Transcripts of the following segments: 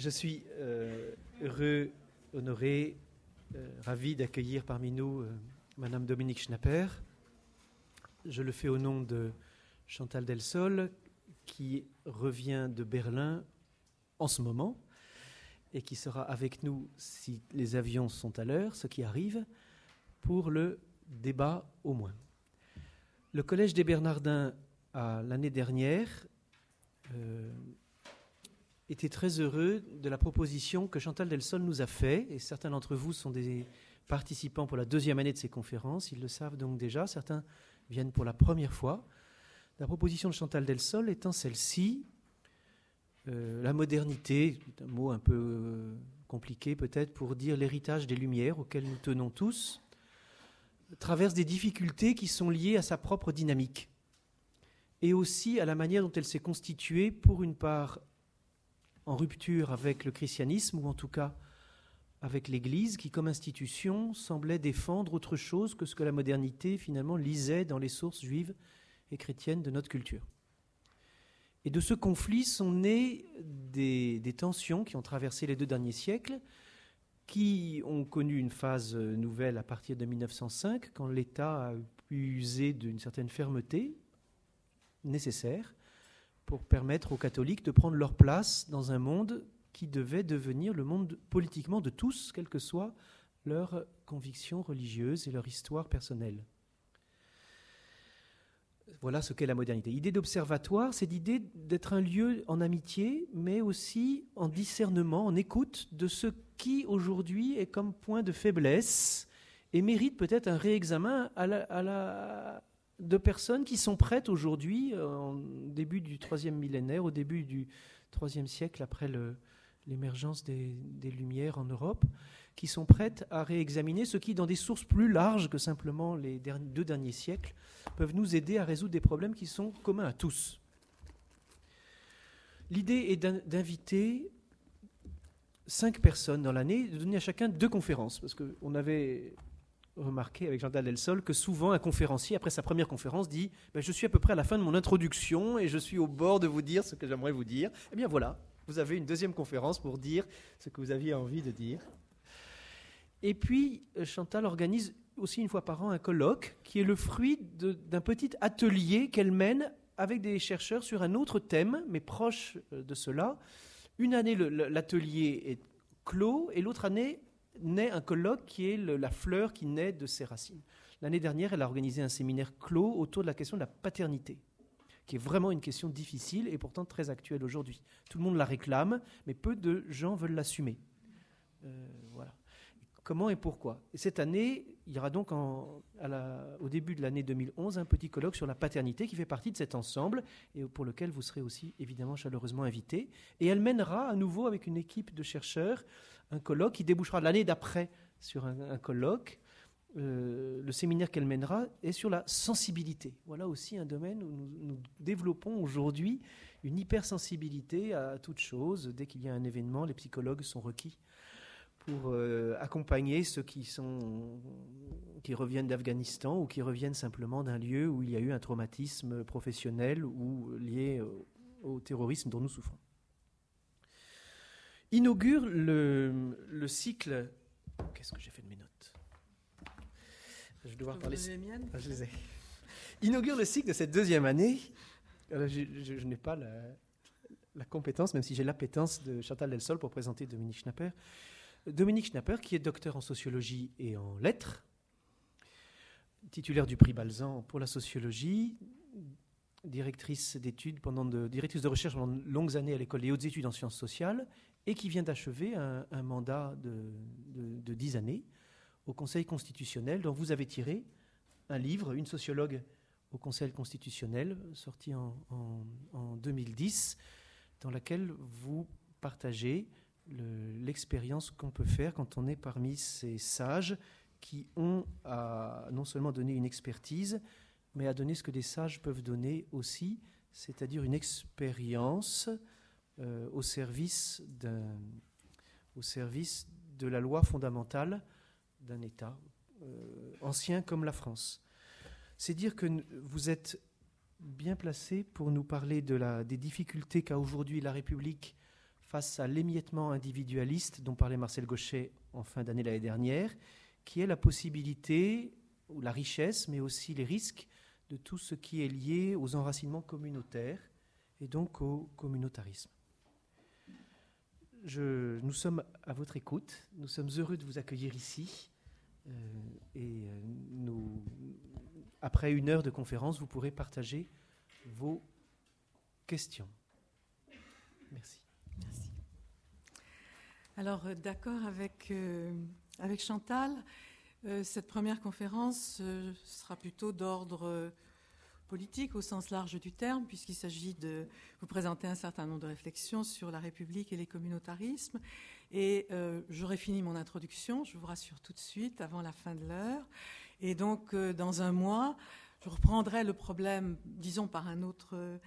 Je suis euh, heureux, honoré, euh, ravi d'accueillir parmi nous euh, Madame Dominique Schnapper. Je le fais au nom de Chantal Delsol, qui revient de Berlin en ce moment et qui sera avec nous si les avions sont à l'heure, ce qui arrive, pour le débat au moins. Le Collège des Bernardins, l'année dernière, euh, était très heureux de la proposition que Chantal Delsol nous a faite, et certains d'entre vous sont des participants pour la deuxième année de ces conférences, ils le savent donc déjà, certains viennent pour la première fois. La proposition de Chantal Delsol étant celle-ci, euh, la modernité, un mot un peu euh, compliqué peut-être pour dire l'héritage des Lumières auxquelles nous tenons tous, traverse des difficultés qui sont liées à sa propre dynamique et aussi à la manière dont elle s'est constituée, pour une part en rupture avec le christianisme, ou en tout cas avec l'Église, qui comme institution semblait défendre autre chose que ce que la modernité finalement lisait dans les sources juives et chrétiennes de notre culture. Et de ce conflit sont nées des, des, tensions qui ont traversé les deux derniers siècles, qui ont connu une phase nouvelle à partir de 1905, quand l'État a pu user d'une certaine fermeté nécessaire pour permettre aux catholiques de prendre leur place dans un monde qui devait devenir le monde politiquement de tous, quelles que soient leurs convictions religieuses et leur histoire personnelle. Voilà ce qu'est la modernité. L'idée d'observatoire, c'est l'idée d'être un lieu en amitié, mais aussi en discernement, en écoute de ce qui aujourd'hui est comme point de faiblesse et mérite peut-être un réexamen à la, à la, de personnes qui sont prêtes aujourd'hui, euh, au début du troisième millénaire, au début du troisième siècle après l'émergence des, Lumières en Europe, qui sont prêtes à réexaminer ce qui, dans des sources plus larges que simplement les deux derniers siècles, peuvent nous aider à résoudre des problèmes qui sont communs à tous. L'idée est d'inviter cinq personnes dans l'année, de donner à chacun deux conférences, parce qu'on avait remarqué avec Jean Delsol que souvent un conférencier, après sa première conférence, dit ben, Je suis à peu près à la fin de mon introduction et je suis au bord de vous dire ce que j'aimerais vous dire. Eh bien voilà, vous avez une deuxième conférence pour dire ce que vous aviez envie de dire. Et puis, euh, Chantal organise aussi une fois par an un colloque qui est le fruit d'un petit atelier qu'elle mène avec des chercheurs sur un autre thème, mais proche euh, de cela. Une année, l'atelier est clos et l'autre année, naît un colloque qui est la fleur qui naît de ses racines. L'année dernière, elle a organisé un séminaire clos autour de la question de la paternité, qui est vraiment une question difficile et pourtant très actuelle aujourd'hui. Tout le monde la réclame, mais peu de gens veulent l'assumer. Euh, voilà. Comment et pourquoi? Et Cette année, il y aura donc au début de l'année 2011 un petit colloque sur la paternité qui fait partie de cet ensemble et pour lequel vous serez aussi évidemment chaleureusement invité. Et elle mènera à nouveau avec une équipe de chercheurs un colloque qui débouchera l'année d'après sur un, colloque. Euh, le séminaire qu'elle mènera est sur la sensibilité. Voilà aussi un domaine où nous, développons aujourd'hui une hypersensibilité à toute chose. Dès qu'il y a un événement, les psychologues sont requis pour euh, accompagner ceux qui, reviennent d'Afghanistan ou qui reviennent simplement d'un lieu où il y a eu un traumatisme professionnel ou lié au terrorisme dont nous souffrons inaugure le, le cycle. Qu'est-ce que j'ai fait de mes notes? Je vais devoir parler. Les miennes ah, je les ai. Inaugure le cycle de cette deuxième année. je, je, n'ai pas la, la, compétence, même si j'ai l'appétence de Chantal Delsol pour présenter Dominique Schnapper. Dominique Schnapper, qui est docteur en sociologie et en lettres, titulaire du prix Balzan pour la sociologie, directrice d'études pendant de, directrice de recherche pendant de longues années à l'école des hautes études en sciences sociales et qui vient d'achever un, mandat de, dix années au Conseil constitutionnel, dont vous avez tiré un livre, une sociologue au Conseil constitutionnel, sorti en, 2010, dans laquelle vous partagez l'expérience qu'on peut faire quand on est parmi ces sages qui ont à non seulement donné une expertise, mais à donner ce que des sages peuvent donner aussi, c'est-à-dire une expérience euh, au, service au service de la loi fondamentale d'un État, euh, ancien comme la France. C'est dire que vous êtes bien placé pour nous parler de la, des difficultés qu'a aujourd'hui la République face à l'émiettement individualiste dont parlait Marcel Gauchet en fin d'année l'année dernière, qui est la possibilité ou la richesse, mais aussi les risques de tout ce qui est lié aux enracinements communautaires et donc au communautarisme. Nous sommes à votre écoute, nous sommes heureux de vous accueillir ici euh, et euh, après une heure de conférence, vous pourrez partager vos questions. Merci. Merci. Alors, euh, d'accord avec, avec Chantal, cette première conférence sera plutôt d'ordre politique au sens large du terme, puisqu'il s'agit de vous présenter un certain nombre de réflexions sur la République et les communautarismes. Et j'aurai fini mon introduction, je vous rassure tout de suite, avant la fin de l'heure. Et donc, dans un mois, je reprendrai le problème, disons, par un autre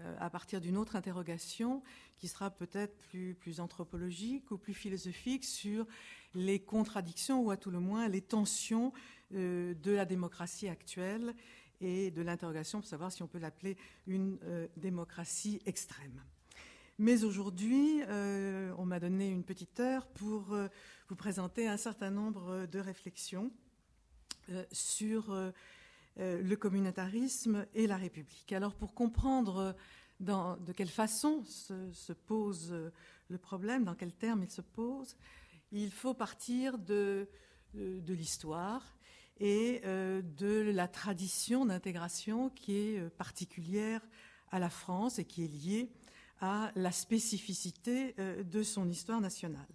euh, à partir d'une autre interrogation qui sera peut-être plus, plus anthropologique ou plus philosophique sur les contradictions ou à tout le moins les tensions euh, de la démocratie actuelle et de l'interrogation pour savoir si on peut l'appeler une euh, démocratie extrême. Mais aujourd'hui, on m'a donné une petite heure pour vous présenter un certain nombre de réflexions sur euh, le communautarisme et la République. Alors pour comprendre de quelle façon se, pose euh, le problème, dans quels termes il se pose, il faut partir de, euh, l'histoire et de la tradition d'intégration qui est particulière à la France et qui est liée à la spécificité de son histoire nationale.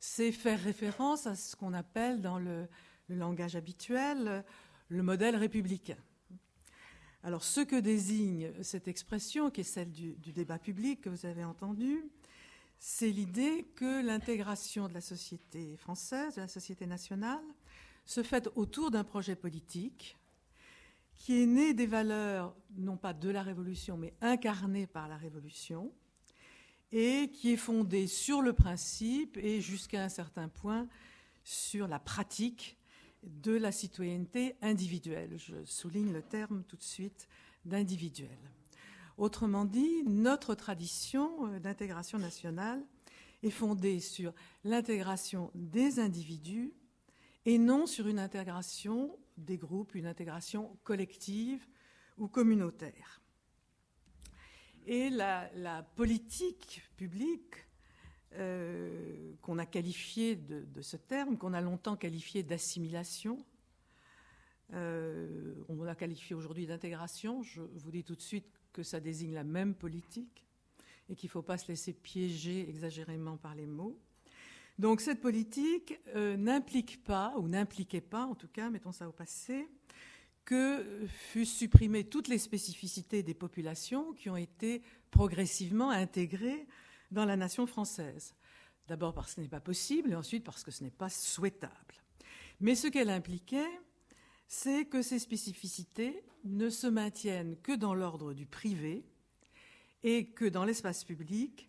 C'est faire référence à ce qu'on appelle dans le langage habituel le modèle républicain. Alors, ce que désigne cette expression, qui est celle du, débat public que vous avez entendu, c'est l'idée que l'intégration de la société française, de la société nationale, se fait autour d'un projet politique qui est né des valeurs, non pas de la Révolution, mais incarnées par la Révolution, et qui est fondé sur le principe et jusqu'à un certain point sur la pratique de la citoyenneté individuelle. Je souligne le terme tout de suite d'individuel. Autrement dit, notre tradition euh, d'intégration nationale est fondée sur l'intégration des individus et non sur une intégration des groupes, une intégration collective ou communautaire. Et la, politique publique euh, qu'on a qualifié de, ce terme, qu'on a longtemps qualifié d'assimilation. Euh, on l'a qualifié aujourd'hui d'intégration. Je vous dis tout de suite que ça désigne la même politique et qu'il ne faut pas se laisser piéger exagérément par les mots. Donc cette politique euh, n'implique pas, ou n'impliquait pas en tout cas, mettons ça au passé, que fussent supprimées toutes les spécificités des populations qui ont été progressivement intégrées dans la nation française. D'abord parce que ce n'est pas possible et ensuite parce que ce n'est pas souhaitable. Mais ce qu'elle impliquait, c'est que ces spécificités ne se maintiennent que dans l'ordre du privé et que dans l'espace public,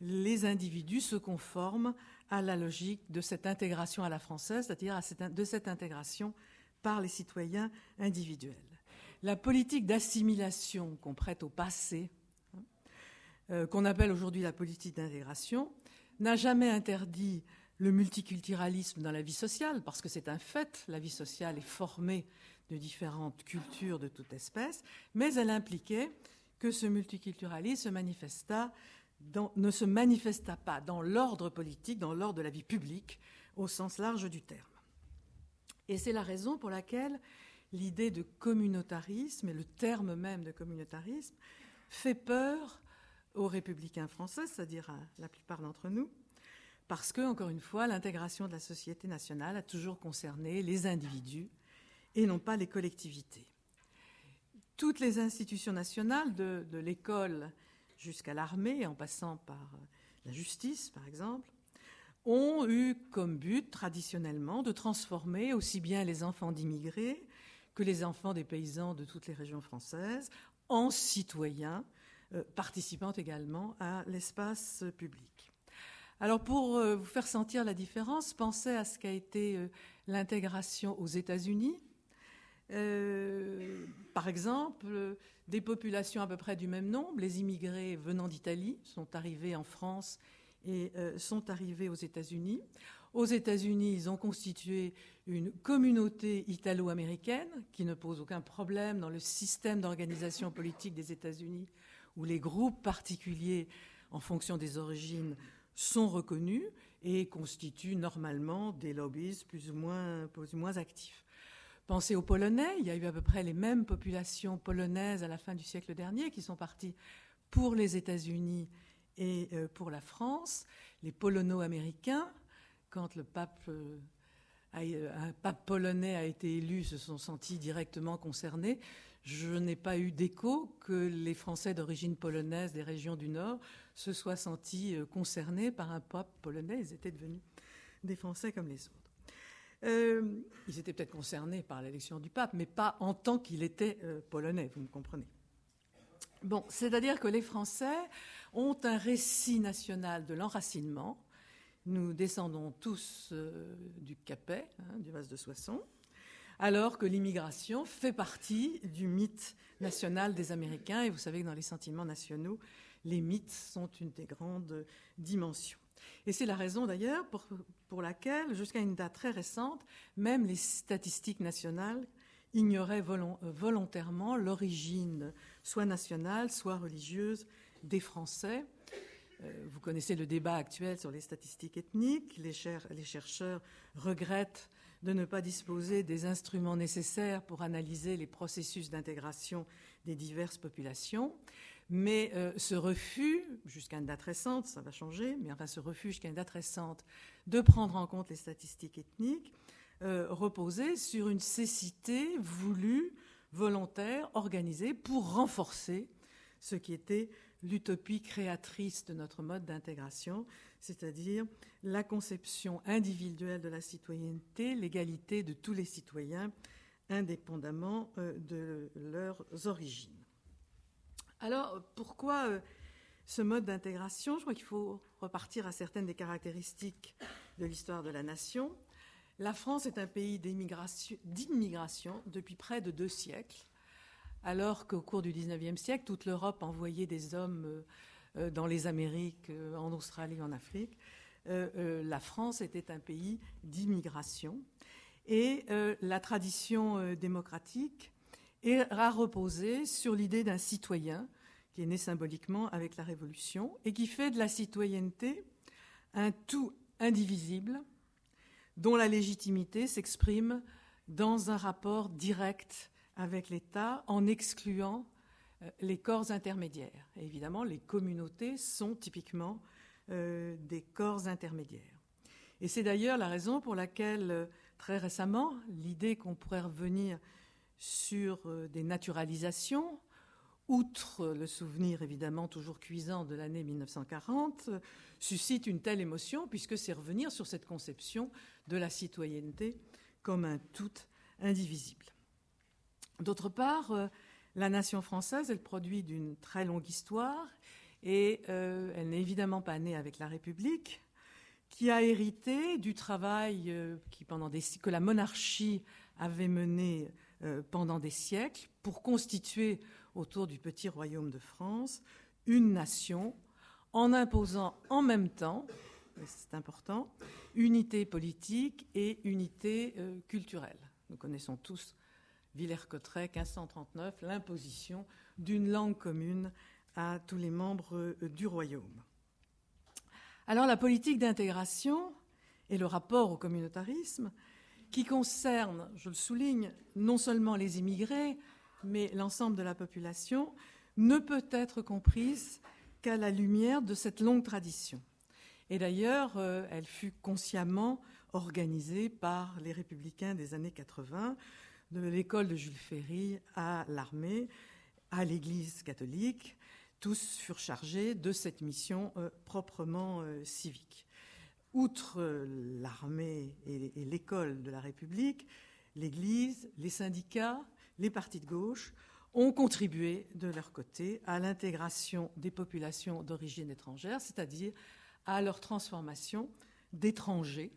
les individus se conforment à la logique de cette intégration à la française, c'est-à-dire de cette intégration par les citoyens individuels. La politique d'assimilation qu'on prête au passé euh, qu'on appelle aujourd'hui la politique d'intégration, n'a jamais interdit le multiculturalisme dans la vie sociale, parce que c'est un fait, la vie sociale est formée de différentes cultures de toute espèce, mais elle impliquait que ce multiculturalisme ne se manifesta pas dans l'ordre politique, dans l'ordre de la vie publique, au sens large du terme. Et c'est la raison pour laquelle l'idée de communautarisme, et le terme même de communautarisme, fait peur aux républicains français, c'est-à-dire à la plupart d'entre nous, parce que, encore une fois, l'intégration de la société nationale a toujours concerné les individus et non pas les collectivités. Toutes les institutions nationales, de, de l'école jusqu'à l'armée, en passant par la justice, par exemple, ont eu comme but traditionnellement de transformer aussi bien les enfants d'immigrés que les enfants des paysans de toutes les régions françaises en citoyens euh, participant également à l'espace public. Alors pour euh, vous faire sentir la différence, pensez à ce qu'a été euh, l'intégration aux États-Unis. Par exemple, des populations à peu près du même nombre, les immigrés venant d'Italie sont arrivés en France et sont arrivés aux États-Unis. Aux États-Unis, ils ont constitué une communauté italo-américaine qui ne pose aucun problème dans le système d'organisation politique des États-Unis, où les groupes particuliers, en fonction des origines, sont reconnus et constituent normalement des lobbies plus ou moins, plus ou moins actifs. Pensez aux Polonais, il y a eu à peu près les mêmes populations polonaises à la fin du siècle dernier qui sont parties pour les États-Unis et euh, pour la France. Les polono-américains, quand le pape, euh, euh, un pape polonais a été élu, se sont sentis directement concernés. Je n'ai pas eu d'écho que les Français d'origine polonaise des régions du Nord se soient sentis concernés par un pape polonais. Ils étaient devenus des Français comme les autres. Euh, ils étaient peut-être concernés par l'élection du pape, mais pas en tant qu'il était euh, polonais, vous me comprenez. Bon, c'est-à-dire que les Français ont un récit national de l'enracinement. Nous descendons tous euh, du Capet, hein, du vase de Soissons, alors que l'immigration fait partie du mythe national des Américains. Et vous savez que dans les sentiments nationaux, les mythes sont une des grandes dimensions. Et c'est la raison d'ailleurs pour, laquelle, jusqu'à une date très récente, même les statistiques nationales ignoraient volontairement l'origine soit nationale, soit religieuse des Français. Euh, vous connaissez le débat actuel sur les statistiques ethniques. Les chercheurs regrettent de ne pas disposer des instruments nécessaires pour analyser les processus d'intégration des diverses populations. Mais euh, ce refus, jusqu'à une date récente, ça va changer, mais enfin ce refus jusqu'à une date récente de prendre en compte les statistiques ethniques euh, reposait sur une cécité voulue, volontaire, organisée pour renforcer ce qui était l'utopie créatrice de notre mode d'intégration, c'est-à-dire la conception individuelle de la citoyenneté, l'égalité de tous les citoyens, indépendamment euh, de leurs origines. Alors, pourquoi euh, ce mode d'intégration? Je crois qu'il faut repartir à certaines des caractéristiques de l'histoire de la nation. La France est un pays d'immigration depuis près de deux siècles, alors qu'au cours du XIXe siècle, toute l'Europe envoyait des hommes euh, euh, dans les Amériques, en Australie, en Afrique. la France était un pays d'immigration. Et la tradition démocratique a reposé sur l'idée d'un citoyen qui est né symboliquement avec la Révolution et qui fait de la citoyenneté un tout indivisible dont la légitimité s'exprime dans un rapport direct avec l'État en excluant euh, les corps intermédiaires. Et évidemment, les communautés sont typiquement euh, des corps intermédiaires. Et c'est d'ailleurs la raison pour laquelle, euh, très récemment, l'idée qu'on pourrait revenir sur euh, des naturalisations, outre le souvenir évidemment toujours cuisant de l'année 1940, suscite une telle émotion puisque c'est revenir sur cette conception de la citoyenneté comme un tout indivisible. D'autre part, euh, la nation française est le produit d'une très longue histoire et euh, elle n'est évidemment pas née avec la République, qui a hérité du travail que la monarchie avait mené pendant des siècles pour constituer autour du petit royaume de France une nation en imposant en même temps, c'est important, unité politique et unité euh, culturelle. Nous connaissons tous Villers-Cotterêts, 1539, l'imposition d'une langue commune à tous les membres euh, du royaume. Alors la politique d'intégration et le rapport au communautarisme qui concerne, je le souligne, non seulement les immigrés, mais l'ensemble de la population, ne peut être comprise qu'à la lumière de cette longue tradition. Et d'ailleurs, euh, elle fut consciemment organisée par les républicains des années 80, de l'école de Jules Ferry à l'armée, à l'Église catholique. Tous furent chargés de cette mission euh, proprement euh, civique outre l'armée et l'école de la République, l'Église, les syndicats, les partis de gauche ont contribué de leur côté à l'intégration des populations d'origine étrangère, c'est-à-dire à leur transformation d'étrangers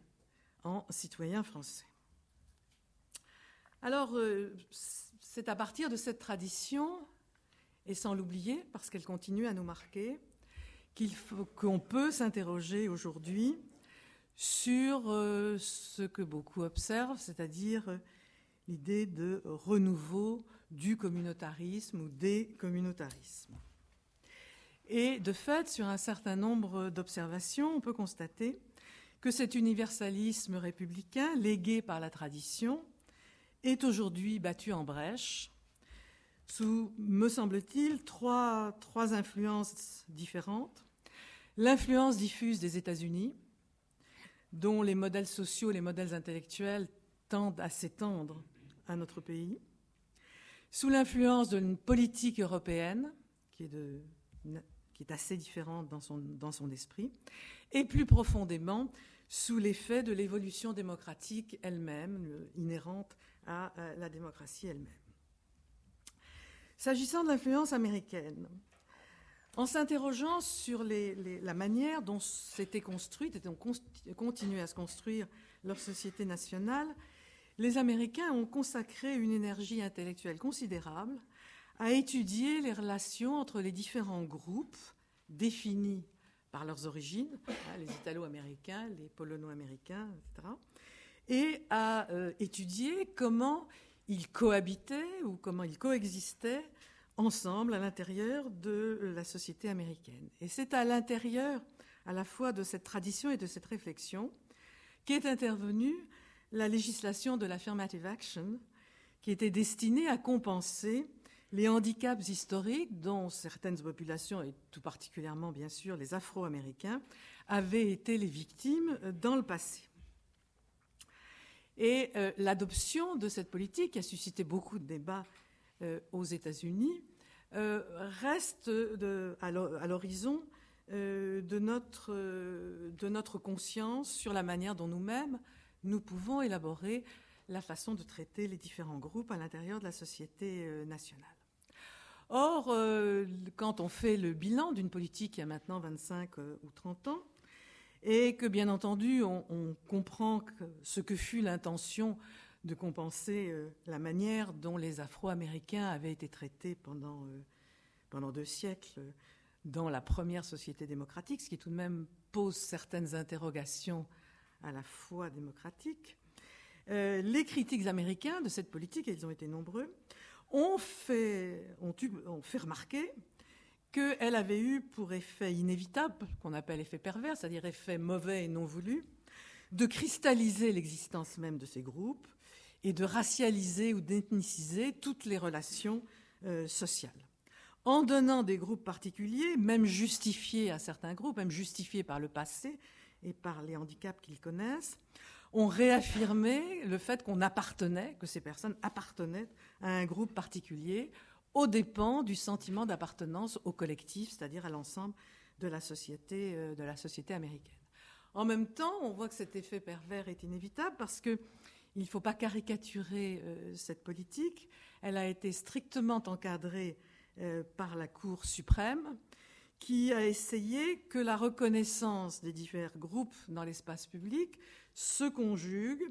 en citoyens français. Alors, euh, c'est à partir de cette tradition, et sans l'oublier, parce qu'elle continue à nous marquer, qu'on peut s'interroger aujourd'hui sur euh, ce que beaucoup observent, c'est-à-dire l'idée de renouveau du communautarisme ou des communautarismes. Et de fait, sur un certain nombre d'observations, on peut constater que cet universalisme républicain, légué par la tradition, est aujourd'hui battu en brèche sous, me semble-t-il, trois, trois influences différentes. L'influence diffuse des États-Unis, dont les modèles sociaux, les modèles intellectuels tendent à s'étendre à notre pays, sous l'influence d'une politique européenne qui est, assez différente dans son, dans son esprit, et plus profondément sous l'effet de l'évolution démocratique elle-même, inhérente à la démocratie elle-même. S'agissant de l'influence américaine, en s'interrogeant sur la manière dont s'était construite et dont continuait à se construire leur société nationale, les Américains ont consacré une énergie intellectuelle considérable à étudier les relations entre les différents groupes définis par leurs origines, hein, les Italo-américains, les Polono-américains, etc., et à euh, étudier comment ils cohabitaient ou comment ils coexistaient ensemble à l'intérieur de la société américaine. Et c'est à l'intérieur à la fois de cette tradition et de cette réflexion qu'est intervenue la législation de l'affirmative action, qui était destinée à compenser les handicaps historiques dont certaines populations, et tout particulièrement bien sûr les Afro-Américains, avaient été les victimes dans le passé. Et euh, l'adoption de cette politique, a suscité beaucoup de débats aux États-Unis, euh, reste à l'horizon de notre, de notre conscience sur la manière dont nous-mêmes, nous pouvons élaborer la façon de traiter les différents groupes à l'intérieur de la société nationale. Or, quand on fait le bilan d'une politique qui a maintenant 25 ou 30 ans, et que bien entendu on, comprend ce que fut l'intention de compenser euh, la manière dont les Afro-Américains avaient été traités pendant, euh, pendant deux siècles dans la première société démocratique, ce qui tout de même pose certaines interrogations à la fois démocratiques. Euh, les critiques américains de cette politique, et ils ont été nombreux, ont fait, ont fait remarquer qu'elle avait eu pour effet inévitable, qu'on appelle effet pervers, c'est-à-dire effet mauvais et non voulu, de cristalliser l'existence même de ces groupes et de racialiser ou d'ethniciser toutes les relations euh, sociales. En donnant des groupes particuliers, même justifiés à certains groupes, même justifiés par le passé et par les handicaps qu'ils connaissent, on réaffirmait le fait qu'on appartenait, que ces personnes appartenaient à un groupe particulier aux dépens du sentiment d'appartenance au collectif, c'est-à-dire à, l'ensemble de la société, euh, de la société américaine. En même temps, on voit que cet effet pervers est inévitable parce qu'il ne faut pas caricaturer euh, cette politique. Elle a été strictement encadrée euh, par la Cour suprême, qui a essayé que la reconnaissance des divers groupes dans l'espace public se conjugue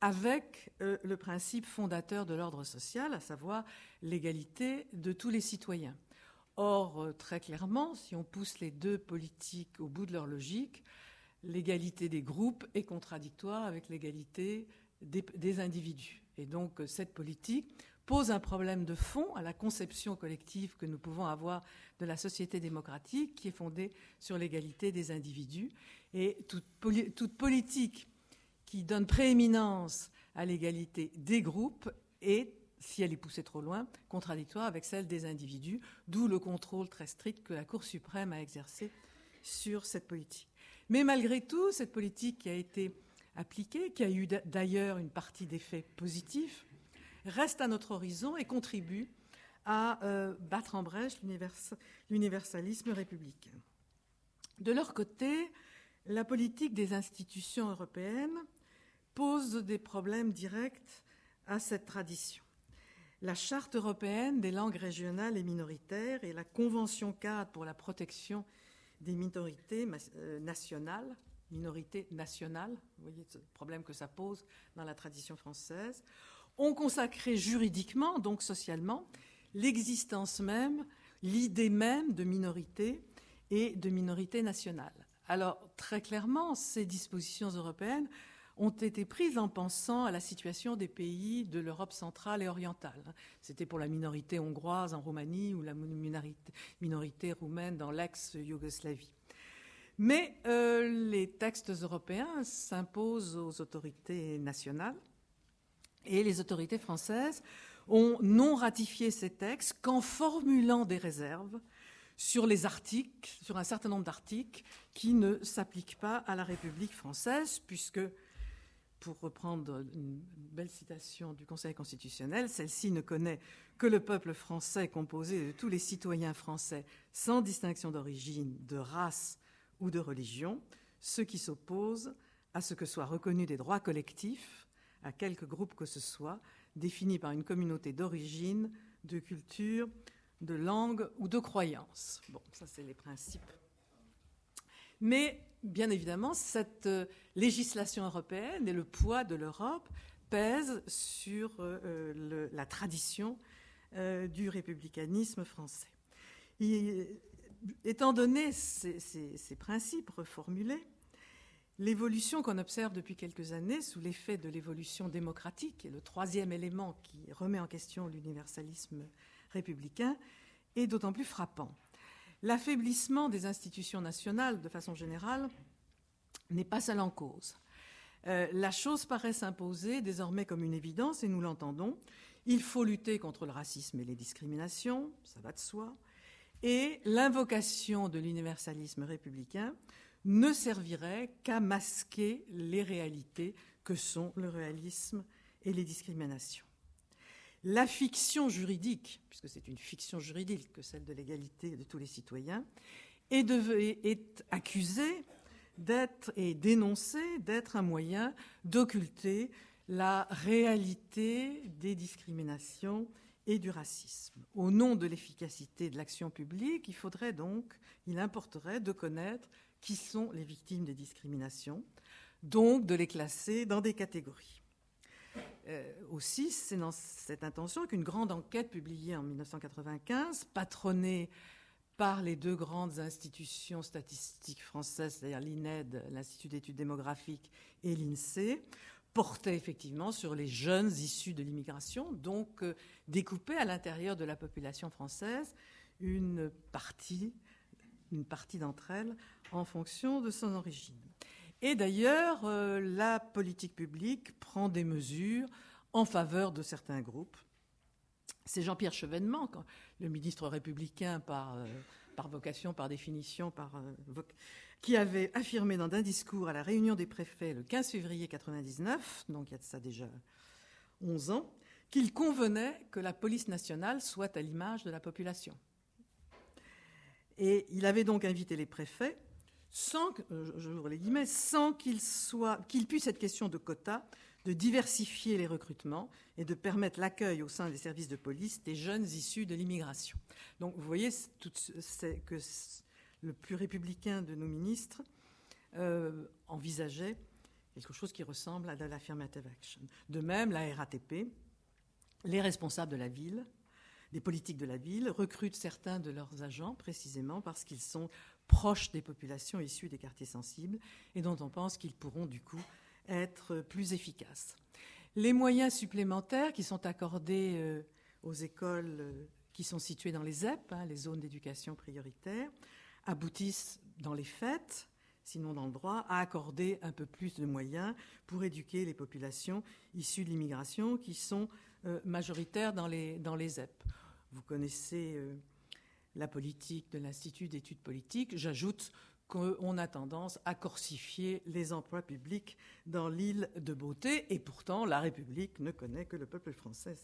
avec euh, le principe fondateur de l'ordre social, à savoir l'égalité de tous les citoyens. Or, très clairement, si on pousse les deux politiques au bout de leur logique, l'égalité des groupes est contradictoire avec l'égalité des, individus. Et donc, euh, cette politique pose un problème de fond à la conception collective que nous pouvons avoir de la société démocratique qui est fondée sur l'égalité des individus. Et toute, politique qui donne prééminence à l'égalité des groupes et, si elle est poussée trop loin, contradictoire avec celle des individus, d'où le contrôle très strict que la Cour suprême a exercé sur cette politique. Mais malgré tout, cette politique qui a été appliquée, qui a eu d'ailleurs une partie d'effets positifs, reste à notre horizon et contribue à euh, battre en brèche l'universalisme républicain. De leur côté, la politique des institutions européennes pose des problèmes directs à cette tradition. La Charte européenne des langues régionales et minoritaires et la Convention cadre pour la protection des minorités euh, nationales, minorités nationales, vous voyez le problème que ça pose dans la tradition française, ont consacré juridiquement, donc socialement, l'existence même, l'idée même de minorité et de minorités nationales. Alors, très clairement, ces dispositions européennes ont été prises en pensant à la situation des pays de l'Europe centrale et orientale. C'était pour la minorité hongroise en Roumanie ou la minorité, roumaine dans l'ex-Yougoslavie. Mais euh, les textes européens s'imposent aux autorités nationales et les autorités françaises ont non ratifié ces textes qu'en formulant des réserves sur les articles, sur un certain nombre d'articles qui ne s'appliquent pas à la République française, puisque, pour reprendre une belle citation du Conseil constitutionnel, celle-ci ne connaît que le peuple français composé de tous les citoyens français sans distinction d'origine, de race ou de religion, ce qui s'oppose à ce que soient reconnus des droits collectifs à quelque groupe que ce soit, définis par une communauté d'origine, de culture, de langue ou de croyance. Bon, ça c'est les principes. Mais bien évidemment, cette euh, législation européenne et le poids de l'Europe pèsent sur euh, euh, la tradition du républicanisme français. Étant donné ces principes reformulés, L'évolution qu'on observe depuis quelques années sous l'effet de l'évolution démocratique, et le troisième élément qui remet en question l'universalisme républicain, est d'autant plus frappant. L'affaiblissement des institutions nationales, de façon générale, n'est pas seul en cause. Euh, la chose paraît s'imposer désormais comme une évidence, et nous l'entendons. Il faut lutter contre le racisme et les discriminations, ça va de soi, et l'invocation de l'universalisme républicain ne servirait qu'à masquer les réalités que sont le réalisme et les discriminations. La fiction juridique, puisque c'est une fiction juridique que celle de l'égalité de tous les citoyens, est, accusée d'être et dénoncée d'être un moyen d'occulter la réalité des discriminations et du racisme. Au nom de l'efficacité de l'action publique, il faudrait donc, il importerait de connaître qui sont les victimes des discriminations, donc de les classer dans des catégories. Euh, aussi, c'est dans cette intention qu'une grande enquête publiée en 1995, patronnée par les deux grandes institutions statistiques françaises, c'est-à-dire l'INED, l'Institut d'études démographiques, et l'INSEE, portait effectivement sur les jeunes issus de l'immigration, donc euh, découpait à l'intérieur de la population française une partie une partie d'entre elles en fonction de son origine. Et d'ailleurs, euh, la politique publique prend des mesures en faveur de certains groupes. C'est Jean-Pierre Chevènement, le ministre républicain par, euh, par vocation, par définition, par, euh, qui avait affirmé dans un discours à la réunion des préfets le 15 février 1999, donc il y a ça déjà 11 ans, qu'il convenait que la police nationale soit à l'image de la population. Et il avait donc invité les préfets, sans, euh, les guillemets, sans qu'il qu'il puisse être question de quotas, de diversifier les recrutements et de permettre l'accueil au sein des services de police des jeunes issus de l'immigration. Donc vous voyez que le plus républicain de nos ministres euh, envisageait quelque chose qui ressemble à de l'affirmative action. De même, la RATP, les responsables de la ville, les politiques de la ville recrutent certains de leurs agents précisément parce qu'ils sont proches des populations issues des quartiers sensibles et dont on pense qu'ils pourront du coup être plus efficaces. Les moyens supplémentaires qui sont accordés euh, aux écoles euh, qui sont situées dans les ZEP, hein, les zones d'éducation prioritaire, aboutissent dans les faits, sinon dans le droit, à accorder un peu plus de moyens pour éduquer les populations issues de l'immigration qui sont euh, majoritaire dans les, dans les ZEP. Vous connaissez la politique de l'Institut d'études politiques. J'ajoute qu'on a tendance à corsifier les emplois publics dans l'île de beauté, et pourtant la République ne connaît que le peuple français.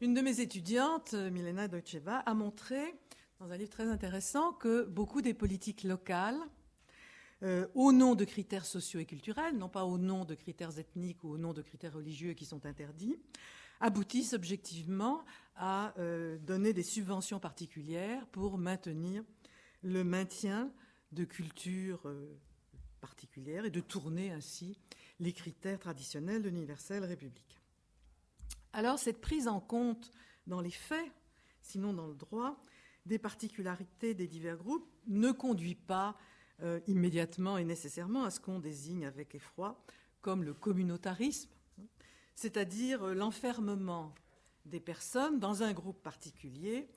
Une de mes étudiantes, Milena Deutscheva, a montré dans un livre très intéressant que beaucoup des politiques locales, euh, au nom de critères sociaux et culturels, non pas au nom de critères ethniques ou au nom de critères religieux qui sont interdits, aboutissent objectivement à euh, donner des subventions particulières pour maintenir le maintien de cultures euh, particulières et de tourner ainsi les critères traditionnels de l'universelle république. Alors cette prise en compte dans les faits, sinon dans le droit, des particularités des divers groupes ne conduit pas euh, immédiatement et nécessairement à ce qu'on désigne avec effroi comme le communautarisme, c'est-à-dire l'enfermement des personnes dans un groupe particulier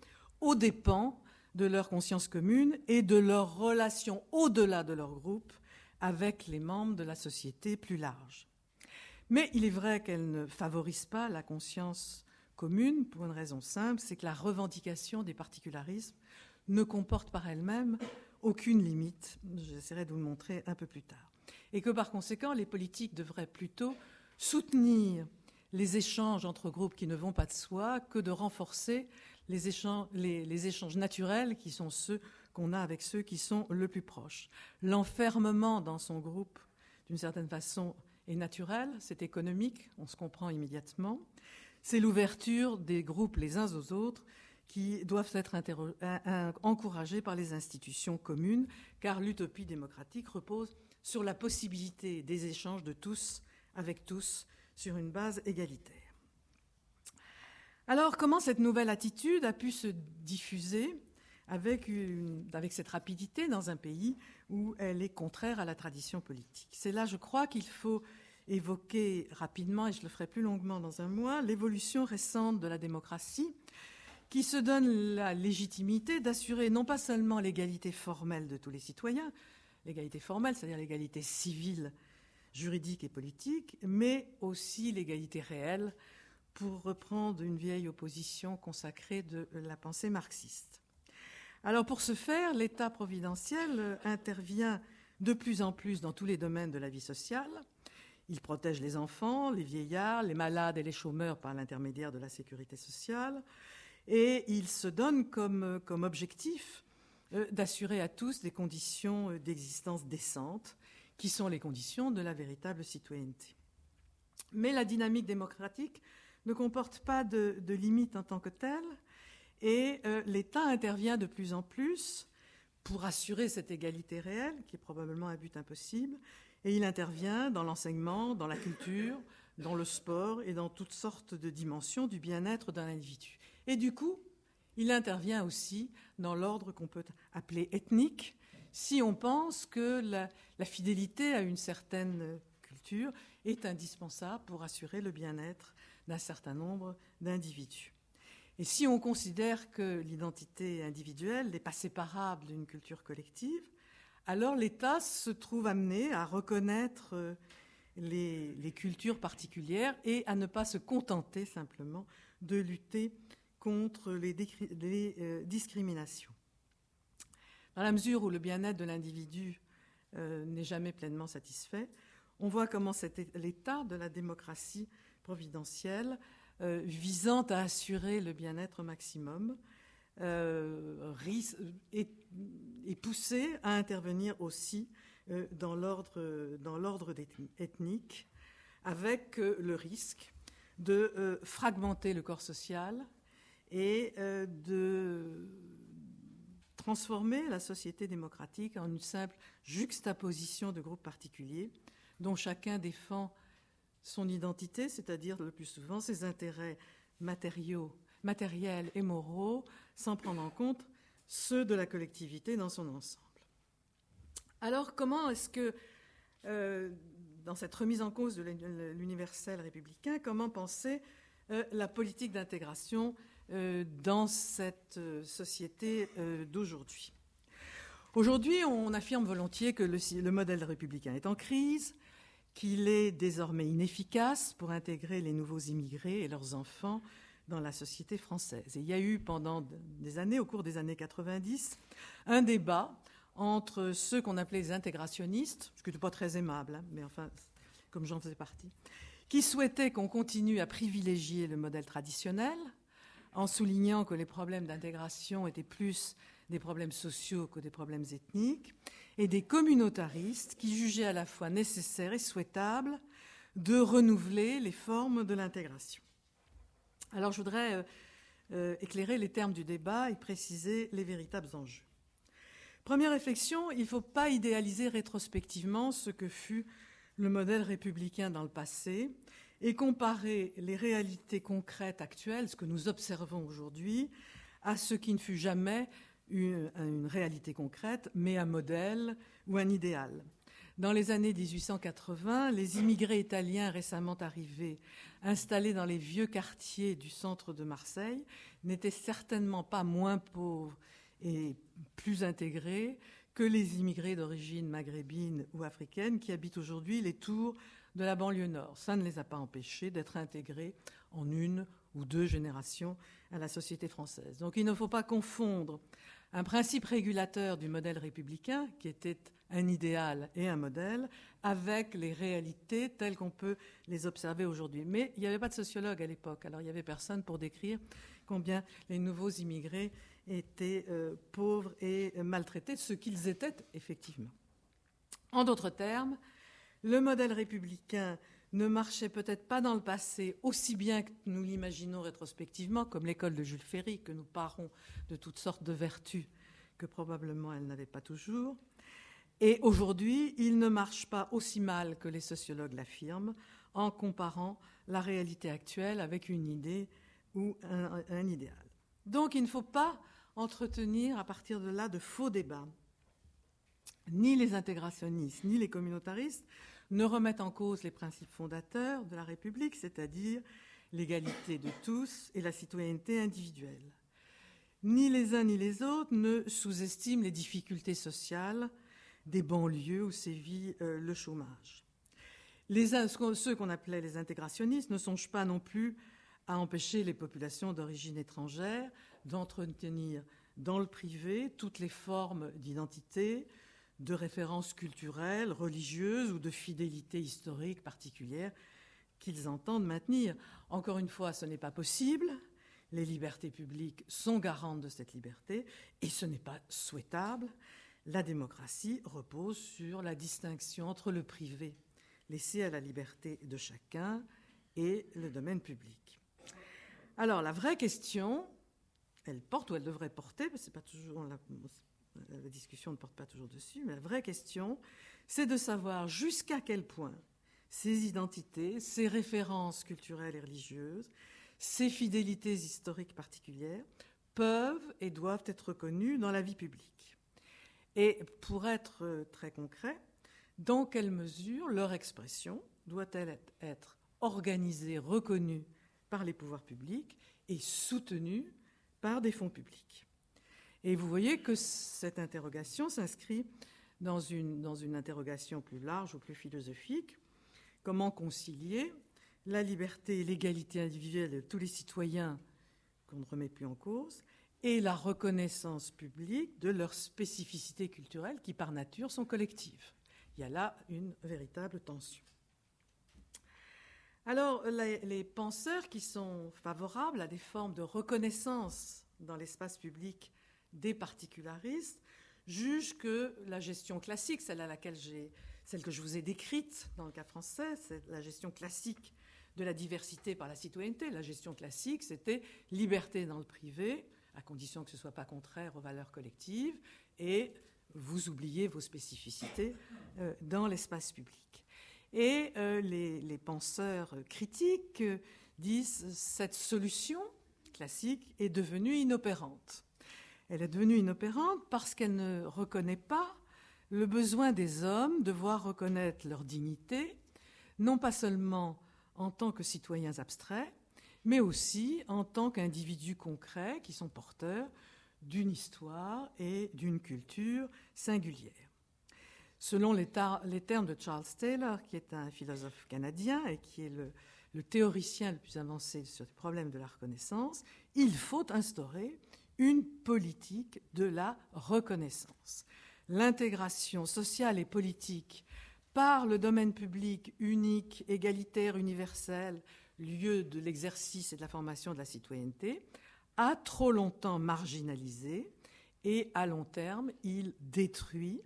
aux dépens de leur conscience commune et de leur relation au-delà de leur groupe avec les membres de la société plus large. Mais il est vrai qu'elle ne favorise pas la conscience commune pour une raison simple, c'est que la revendication des particularismes ne comporte par elle-même aucune limite. J'essaierai de vous le montrer un peu plus tard. Et que par conséquent, les politiques devraient plutôt soutenir les échanges entre groupes qui ne vont pas de soi que de renforcer les échanges, naturels qui sont ceux qu'on a avec ceux qui sont le plus proches. L'enfermement dans son groupe, d'une certaine façon, est naturel, c'est économique, on se comprend immédiatement. C'est l'ouverture des groupes les uns aux autres qui doivent être encouragés par les institutions communes, car l'utopie démocratique repose sur la possibilité des échanges de tous avec tous sur une base égalitaire. Alors, comment cette nouvelle attitude a pu se diffuser avec, cette rapidité dans un pays où elle est contraire à la tradition politique? C'est là, je crois, qu'il faut évoquer rapidement, et je le ferai plus longuement dans un mois, l'évolution récente de la démocratie qui se donne la légitimité d'assurer non pas seulement l'égalité formelle de tous les citoyens, l'égalité formelle, c'est-à-dire l'égalité civile, juridique et politique, mais aussi l'égalité réelle pour reprendre une vieille opposition consacrée de la pensée marxiste. Alors pour ce faire, l'État providentiel intervient de plus en plus dans tous les domaines de la vie sociale. Il protège les enfants, les vieillards, les malades et les chômeurs par l'intermédiaire de la sécurité sociale. Et il se donne comme, comme objectif euh, d'assurer à tous des conditions d'existence décentes, qui sont les conditions de la véritable citoyenneté. Mais la dynamique démocratique ne comporte pas de, limites en tant que telle, et euh, l'État intervient de plus en plus pour assurer cette égalité réelle, qui est probablement un but impossible, et il intervient dans l'enseignement, dans la culture, dans le sport et dans toutes sortes de dimensions du bien-être d'un individu. Et du coup, il intervient aussi dans l'ordre qu'on peut appeler ethnique, si on pense que la fidélité à une certaine culture est indispensable pour assurer le bien-être d'un certain nombre d'individus. Et si on considère que l'identité individuelle n'est pas séparable d'une culture collective, alors l'État se trouve amené à reconnaître euh, les, cultures particulières et à ne pas se contenter simplement de lutter contre les, euh, discriminations. Dans la mesure où le bien-être de l'individu euh, n'est jamais pleinement satisfait, on voit comment l'état de la démocratie providentielle euh, visant à assurer le bien-être maximum euh, est, poussé à intervenir aussi euh, dans l'ordre ethnique, avec le risque de fragmenter le corps social et de transformer la société démocratique en une simple juxtaposition de groupes particuliers dont chacun défend son identité, c'est-à-dire le plus souvent ses intérêts matériels et moraux, sans prendre en compte ceux de la collectivité dans son ensemble. Alors comment est-ce que, euh, dans cette remise en cause de l'universel républicain, comment penser euh, la politique d'intégration euh, dans cette société d'aujourd'hui? Aujourd'hui, on affirme volontiers que le modèle républicain est en crise, qu'il est désormais inefficace pour intégrer les nouveaux immigrés et leurs enfants dans la société française. Il y a eu pendant des années, au cours des années 90, un débat entre ceux qu'on appelait les intégrationnistes, ce qui n'était pas très aimable, hein, mais enfin, comme j'en faisais partie, qui souhaitaient qu'on continue à privilégier le modèle traditionnel, en soulignant que les problèmes d'intégration étaient plus des problèmes sociaux que des problèmes ethniques, et des communautaristes qui jugeaient à la fois nécessaire et souhaitable de renouveler les formes de l'intégration. Alors je voudrais euh, euh, éclairer les termes du débat et préciser les véritables enjeux. Première réflexion, il ne faut pas idéaliser rétrospectivement ce que fut le modèle républicain dans le passé et comparer les réalités concrètes actuelles, ce que nous observons aujourd'hui, à ce qui ne fut jamais une, réalité concrète, mais un modèle ou un idéal. Dans les années 1880, les immigrés italiens récemment arrivés, installés dans les vieux quartiers du centre de Marseille, n'étaient certainement pas moins pauvres et plus intégrés que les immigrés d'origine maghrébine ou africaine qui habitent aujourd'hui les tours de la banlieue nord. Ça ne les a pas empêchés d'être intégrés en une ou deux générations à la société française. Donc il ne faut pas confondre un principe régulateur du modèle républicain, qui était un idéal et un modèle, avec les réalités telles qu'on peut les observer aujourd'hui. Mais il n'y avait pas de sociologue à l'époque, alors il n'y avait personne pour décrire combien les nouveaux immigrés étaient euh, pauvres et maltraités, ce qu'ils étaient effectivement. En d'autres termes, le modèle républicain ne marchait peut-être pas dans le passé aussi bien que nous l'imaginons rétrospectivement, comme l'école de Jules Ferry, que nous parons de toutes sortes de vertus que probablement elle n'avait pas toujours. Et aujourd'hui, il ne marche pas aussi mal que les sociologues l'affirment en comparant la réalité actuelle avec une idée ou un, un idéal. Donc il ne faut pas entretenir à partir de là de faux débats. Ni les intégrationnistes, ni les communautaristes ne remettent en cause les principes fondateurs de la République, c'est-à-dire l'égalité de tous et la citoyenneté individuelle. Ni les uns ni les autres ne sous-estiment les difficultés sociales des banlieues où sévit euh, le chômage. Les, ceux qu'on appelait les intégrationnistes ne songent pas non plus à empêcher les populations d'origine étrangère d'entretenir dans le privé toutes les formes d'identité, de références culturelles, religieuses ou de fidélité historique particulière qu'ils entendent maintenir. Encore une fois, ce n'est pas possible. Les libertés publiques sont garantes de cette liberté et ce n'est pas souhaitable la démocratie repose sur la distinction entre le privé, laissé à la liberté de chacun, et le domaine public. Alors la vraie question, elle porte ou elle devrait porter, parce que pas toujours la, la discussion ne porte pas toujours dessus, mais la vraie question, c'est de savoir jusqu'à quel point ces identités, ces références culturelles et religieuses, ces fidélités historiques particulières peuvent et doivent être reconnues dans la vie publique. Et pour être euh, très concret, dans quelle mesure leur expression doit-elle être organisée, reconnue par les pouvoirs publics et soutenue par des fonds publics? Et vous voyez que cette interrogation s'inscrit dans une, dans une interrogation plus large ou plus philosophique. Comment concilier la liberté et l'égalité individuelle de tous les citoyens qu'on ne remet plus en cause et la reconnaissance publique de leurs spécificités culturelles qui, par nature, sont collectives. Il y a là une véritable tension. Alors, les, penseurs qui sont favorables à des formes de reconnaissance dans l'espace public des particularistes jugent que la gestion classique, celle à laquelle j'ai, celle que je vous ai décrite dans le cas français, c'est la gestion classique de la diversité par la citoyenneté. La gestion classique, c'était liberté dans le privé, à condition que ce ne soit pas contraire aux valeurs collectives, et vous oubliez vos spécificités euh, dans l'espace public. Et euh, les, penseurs critiques disent cette solution classique est devenue inopérante. Elle est devenue inopérante parce qu'elle ne reconnaît pas le besoin des hommes de voir reconnaître leur dignité, non pas seulement en tant que citoyens abstraits, mais aussi en tant qu'individus concrets qui sont porteurs d'une histoire et d'une culture singulière. Selon les, termes de Charles Taylor, qui est un philosophe canadien et qui est le, le théoricien le plus avancé sur les problèmes de la reconnaissance, il faut instaurer une politique de la reconnaissance. L'intégration sociale et politique par le domaine public unique, égalitaire, universel, lieu de l'exercice et de la formation de la citoyenneté, a trop longtemps marginalisé et à long terme, il détruit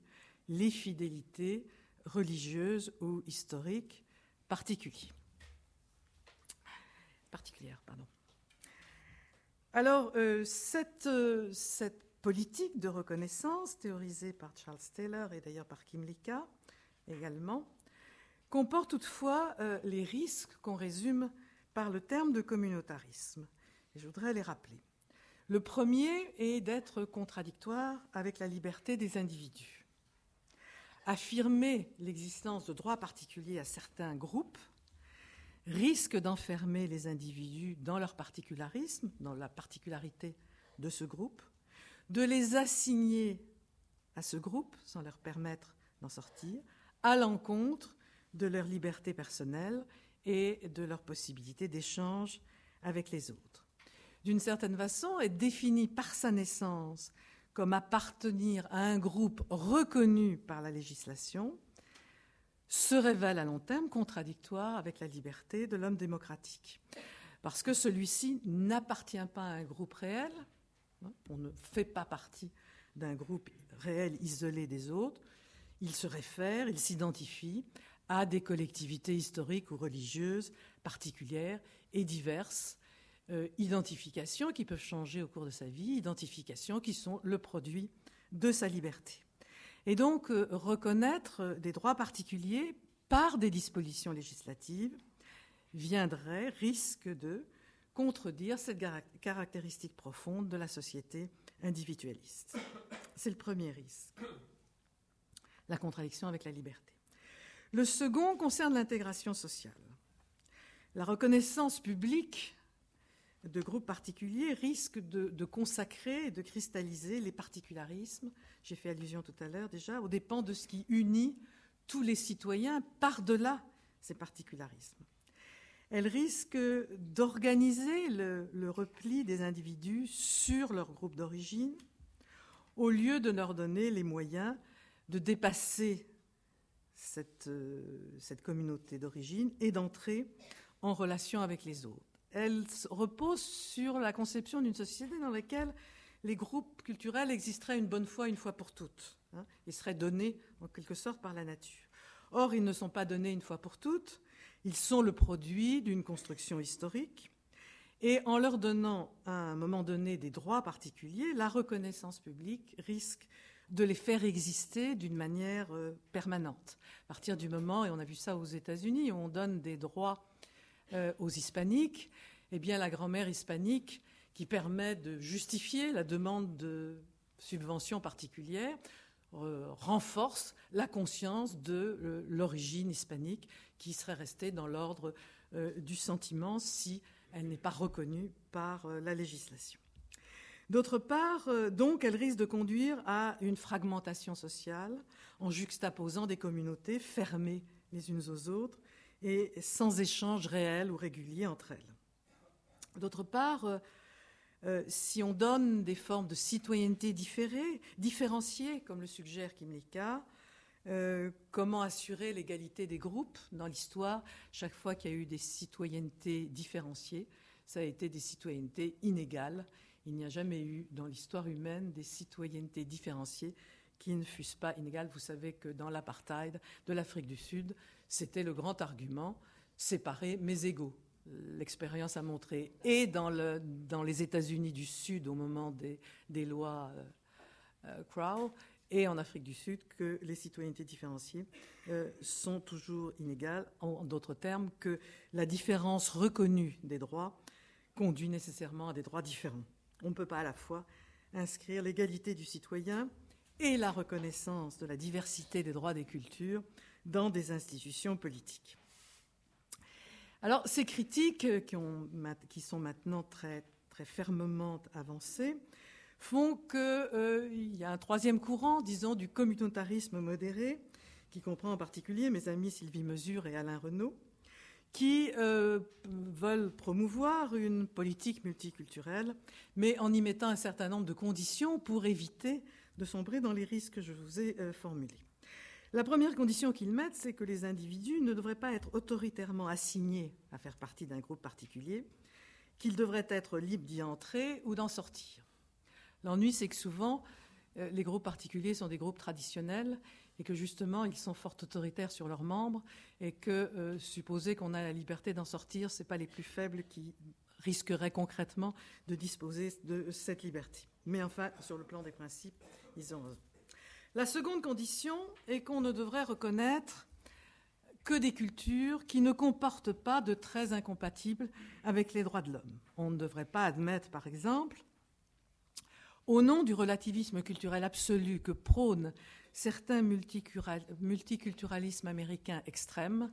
les fidélités religieuses ou historiques particulières. pardon. Alors, euh, cette, euh, cette, politique de reconnaissance, théorisée par Charles Taylor et d'ailleurs par Kim Lika également, comporte toutefois euh, les risques qu'on résume par le terme de communautarisme. Et je voudrais les rappeler. Le premier est d'être contradictoire avec la liberté des individus. Affirmer l'existence de droits particuliers à certains groupes risque d'enfermer les individus dans leur particularisme, dans la particularité de ce groupe, de les assigner à ce groupe sans leur permettre d'en sortir, à l'encontre de leur liberté personnelle et de leur possibilité d'échange avec les autres. D'une certaine façon, être défini par sa naissance comme appartenir à un groupe reconnu par la législation se révèle à long terme contradictoire avec la liberté de l'homme démocratique. Parce que celui-ci n'appartient pas à un groupe réel, hein, on ne fait pas partie d'un groupe réel isolé des autres, il se réfère, il s'identifie à des collectivités historiques ou religieuses particulières et diverses, euh, identifications qui peuvent changer au cours de sa vie, identifications qui sont le produit de sa liberté. Et donc euh, reconnaître des droits particuliers par des dispositions législatives viendrait, risque de contredire cette caractéristique profonde de la société individualiste. C'est le premier risque, la contradiction avec la liberté. Le second concerne l'intégration sociale. La reconnaissance publique de groupes particuliers risque de, consacrer et de cristalliser les particularismes, j'ai fait allusion tout à l'heure déjà, aux dépens de ce qui unit tous les citoyens par-delà ces particularismes. Elle risque d'organiser le, repli des individus sur leur groupe d'origine, au lieu de leur donner les moyens de dépasser cette, euh, cette communauté d'origine et d'entrer en relation avec les autres elle repose sur la conception d'une société dans laquelle les groupes culturels existeraient une bonne fois, une fois pour toutes. Hein, ils seraient donnés en quelque sorte par la nature. Or, ils ne sont pas donnés une fois pour toutes, ils sont le produit d'une construction historique. Et en leur donnant à un moment donné des droits particuliers, la reconnaissance publique risque de les faire exister d'une manière euh, permanente. À partir du moment, et on a vu ça aux États-Unis, où on donne des droits euh, aux hispaniques, eh bien la grand-mère hispanique qui permet de justifier la demande de subventions particulières euh, renforce la conscience de euh, l'origine hispanique qui serait restée dans l'ordre du sentiment si elle n'est pas reconnue par la législation. D'autre part, donc, elle risque de conduire à une fragmentation sociale en juxtaposant des communautés fermées les unes aux autres et sans échange réel ou régulier entre elles. D'autre part, euh, euh, si on donne des formes de citoyenneté différées, différenciées, comme le suggère Kimlicka, euh, comment assurer l'égalité des groupes dans l'histoire Chaque fois qu'il y a eu des citoyennetés différenciées, ça a été des citoyennetés inégales. Il n'y a jamais eu dans l'histoire humaine des citoyennetés différenciées qui ne fussent pas inégales. Vous savez que dans l'apartheid de l'Afrique du Sud, c'était le grand argument, séparer mais égaux. L'expérience a montré, et dans, les États-Unis du Sud au moment des, lois euh, euh, Crow, et en Afrique du Sud, que les citoyennetés différenciées euh, sont toujours inégales, en d'autres termes, que la différence reconnue des droits conduit nécessairement à des droits différents. On ne peut pas à la fois inscrire l'égalité du citoyen et la reconnaissance de la diversité des droits des cultures dans des institutions politiques. Alors, ces critiques qui, sont maintenant très, fermement avancées font qu'il euh, y a un troisième courant, disons, du communautarisme modéré, qui comprend en particulier mes amis Sylvie Mesure et Alain Renaud, qui euh, veulent promouvoir une politique multiculturelle, mais en y mettant un certain nombre de conditions pour éviter de sombrer dans les risques que je vous ai euh, formulés. La première condition qu'ils mettent, c'est que les individus ne devraient pas être autoritairement assignés à faire partie d'un groupe particulier, qu'ils devraient être libres d'y entrer ou d'en sortir. L'ennui, c'est que souvent, euh, les groupes particuliers sont des groupes traditionnels et que justement, ils sont fort autoritaires sur leurs membres et que euh, supposer qu'on a la liberté d'en sortir, ce n'est pas les plus faibles qui risqueraient concrètement de disposer de cette liberté. Mais enfin, sur le plan des principes, ils ont. La seconde condition est qu'on ne devrait reconnaître que des cultures qui ne comportent pas de traits incompatibles avec les droits de l'homme. On ne devrait pas admettre, par exemple, au nom du relativisme culturel absolu que prônent certains multiculturalismes américains extrêmes,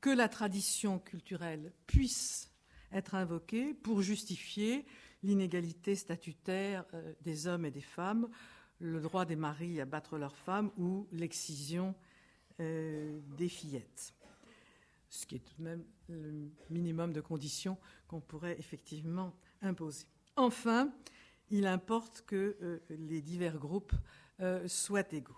que la tradition culturelle puisse être invoquée pour justifier l'inégalité statutaire euh, des hommes et des femmes, le droit des maris à battre leurs femmes ou l'excision euh, des fillettes. Ce qui est tout de même le minimum de conditions qu'on pourrait effectivement imposer. Enfin, il importe que euh, les divers groupes euh, soient égaux.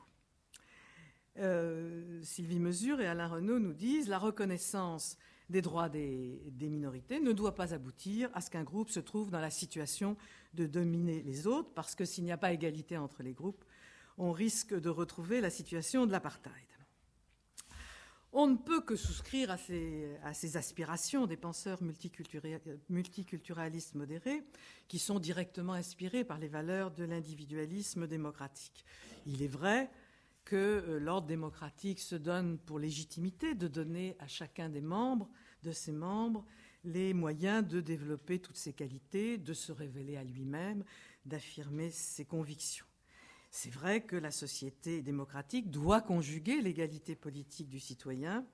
Sylvie Mesure et Alain Renaud nous disent la reconnaissance des droits des, minorités ne doit pas aboutir à ce qu'un groupe se trouve dans la situation de dominer les autres, parce que s'il n'y a pas égalité entre les groupes, on risque de retrouver la situation de l'apartheid. On ne peut que souscrire à ces, aspirations des penseurs multiculturalistes modérés qui sont directement inspirés par les valeurs de l'individualisme démocratique. Il est vrai que euh, l'ordre démocratique se donne pour légitimité de donner à chacun des membres, de ses membres, les moyens de développer toutes ses qualités, de se révéler à lui-même, d'affirmer ses convictions. C'est vrai que la société démocratique doit conjuguer l'égalité politique du citoyen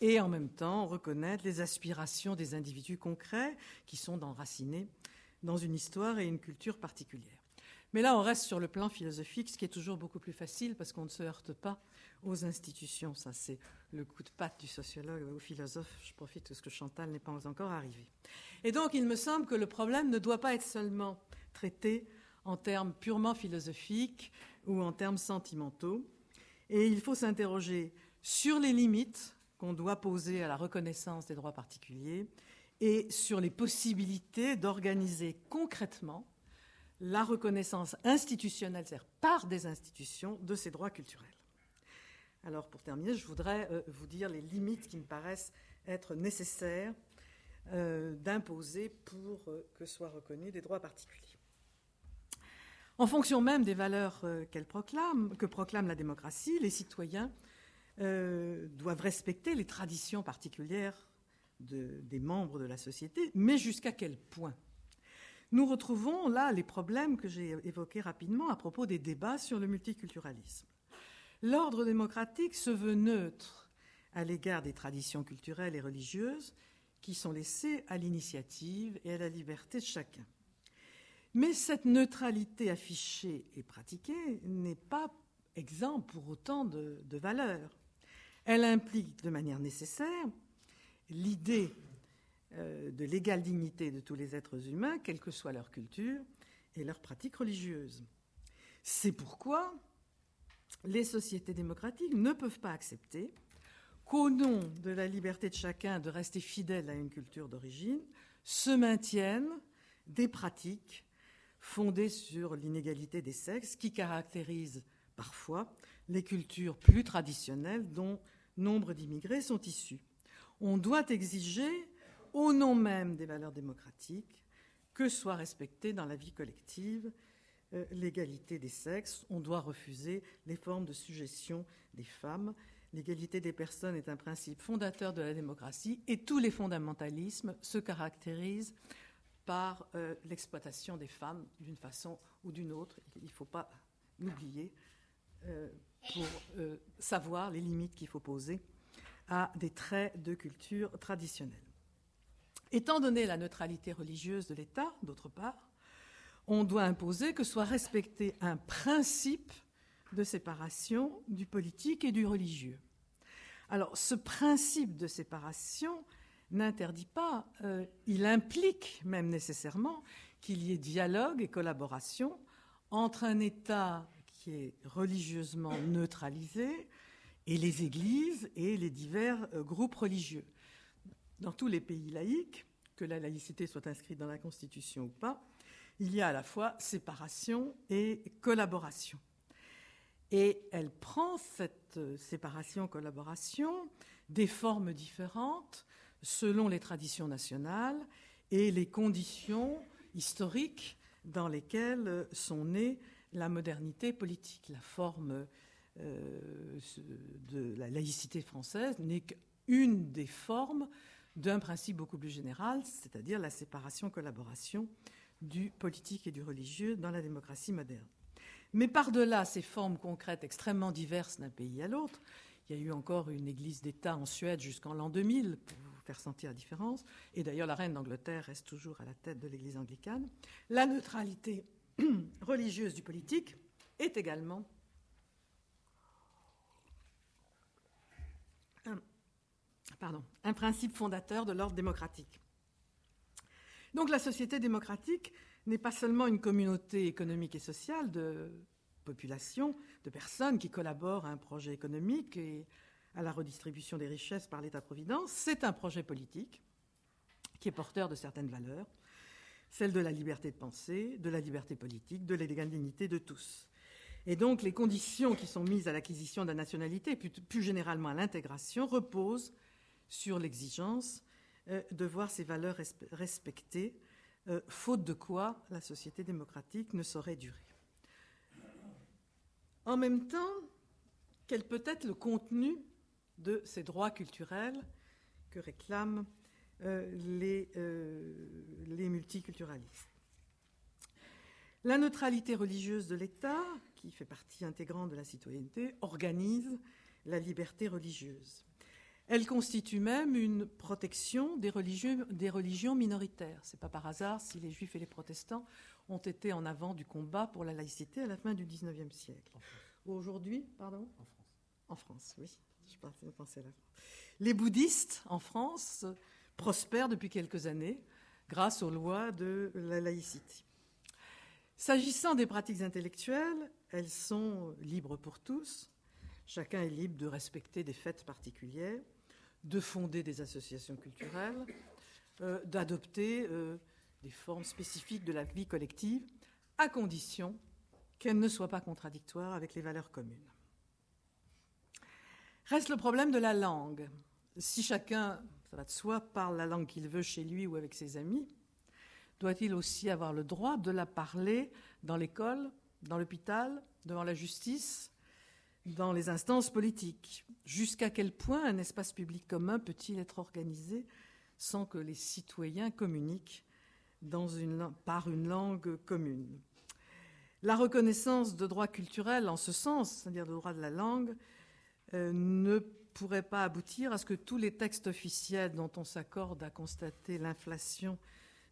et en même temps reconnaître les aspirations des individus concrets qui sont enracinés dans une histoire et une culture particulière. Mais là, on reste sur le plan philosophique, ce qui est toujours beaucoup plus facile parce qu'on ne se heurte pas aux institutions. Ça, c'est le coup de patte du sociologue au philosophe. Je profite de ce que Chantal n'est pas encore arrivé. Et donc, il me semble que le problème ne doit pas être seulement traité en termes purement philosophiques ou en termes sentimentaux. Et il faut s'interroger sur les limites qu'on doit poser à la reconnaissance des droits particuliers et sur les possibilités d'organiser concrètement la reconnaissance institutionnelle, c'est-à-dire par des institutions, de ces droits culturels. Alors pour terminer, je voudrais euh, vous dire les limites qui me paraissent être nécessaires euh, d'imposer pour euh, que soient reconnus des droits particuliers. En fonction même des valeurs que proclame la démocratie, les citoyens doivent respecter les traditions particulières des membres de la société, mais jusqu'à quel point? Nous retrouvons là les problèmes que j'ai évoqués rapidement à propos des débats sur le multiculturalisme. L'ordre démocratique se veut neutre à l'égard des traditions culturelles et religieuses qui sont laissées à l'initiative et à la liberté de chacun. Mais cette neutralité affichée et pratiquée n'est pas exempte pour autant de, valeur. Elle implique de manière nécessaire l'idée euh, de l'égale dignité de tous les êtres humains, quelle que soit leur culture et leur pratique religieuse. C'est pourquoi les sociétés démocratiques ne peuvent pas accepter qu'au nom de la liberté de chacun de rester fidèle à une culture d'origine, se maintiennent des pratiques fondées sur l'inégalité des sexes qui caractérisent parfois les cultures plus traditionnelles dont nombre d'immigrés sont issus. On doit exiger au nom même des valeurs démocratiques, que soit respectée dans la vie collective euh, l'égalité des sexes. On doit refuser les formes de suggestion des femmes. L'égalité des personnes est un principe fondateur de la démocratie et tous les fondamentalismes se caractérisent par euh, l'exploitation des femmes d'une façon ou d'une autre. Il ne faut pas l'oublier euh, pour savoir les limites qu'il faut poser à des traits de culture traditionnelle. Étant donné la neutralité religieuse de l'État, d'autre part, on doit imposer que soit respecté un principe de séparation du politique et du religieux. Alors, ce principe de séparation n'interdit pas, euh, il implique même nécessairement qu'il y ait dialogue et collaboration entre un État qui est religieusement neutralisé et les églises et les divers euh, groupes religieux dans tous les pays laïcs, que la laïcité soit inscrite dans la Constitution ou pas, il y a à la fois séparation et collaboration. Et elle prend cette séparation-collaboration des formes différentes selon les traditions nationales et les conditions historiques dans lesquelles sont nées la modernité politique. La forme euh, de la laïcité française n'est qu'une des formes d'un principe beaucoup plus général, c'est-à-dire la séparation-collaboration du politique et du religieux dans la démocratie moderne. Mais par-delà ces formes concrètes extrêmement diverses d'un pays à l'autre, il y a eu encore une église d'État en Suède jusqu'en l'an 2000, pour vous faire sentir la différence, et d'ailleurs la reine d'Angleterre reste toujours à la tête de l'église anglicane. La neutralité religieuse du politique est également un, principe fondateur de l'ordre démocratique. Donc la société démocratique n'est pas seulement une communauté économique et sociale de population, de personnes qui collaborent à un projet économique et à la redistribution des richesses par l'État-providence, c'est un projet politique qui est porteur de certaines valeurs, celles de la liberté de penser, de la liberté politique, de l'égalité de tous. Et donc les conditions qui sont mises à l'acquisition de la nationalité, plus, généralement à l'intégration, reposent sur l'exigence de voir ces valeurs respectées, euh, faute de quoi la société démocratique ne saurait durer. En même temps, quel peut être le contenu de ces droits culturels que réclament euh, les, les multiculturalistes? La neutralité religieuse de l'État, qui fait partie intégrante de la citoyenneté, organise la liberté religieuse. Elle constitue même une protection des, des religions minoritaires. Ce n'est pas par hasard si les juifs et les protestants ont été en avant du combat pour la laïcité à la fin du XIXe siècle. Aujourd'hui, pardon En France. En France, oui. Je pensais là. Les bouddhistes en France prospèrent depuis quelques années grâce aux lois de la laïcité. S'agissant des pratiques intellectuelles, elles sont libres pour tous. Chacun est libre de respecter des fêtes particulières de fonder des associations culturelles, euh, d'adopter euh, des formes spécifiques de la vie collective, à condition qu'elles ne soient pas contradictoires avec les valeurs communes. Reste le problème de la langue. Si chacun, ça va de soi, parle la langue qu'il veut chez lui ou avec ses amis, doit-il aussi avoir le droit de la parler dans l'école, dans l'hôpital, devant la justice, dans les instances politiques. Jusqu'à quel point un espace public commun peut-il être organisé sans que les citoyens communiquent par une langue commune? La reconnaissance de droits culturels en ce sens, c'est-à-dire le droit de la langue, euh, ne pourrait pas aboutir à ce que tous les textes officiels dont on s'accorde à constater l'inflation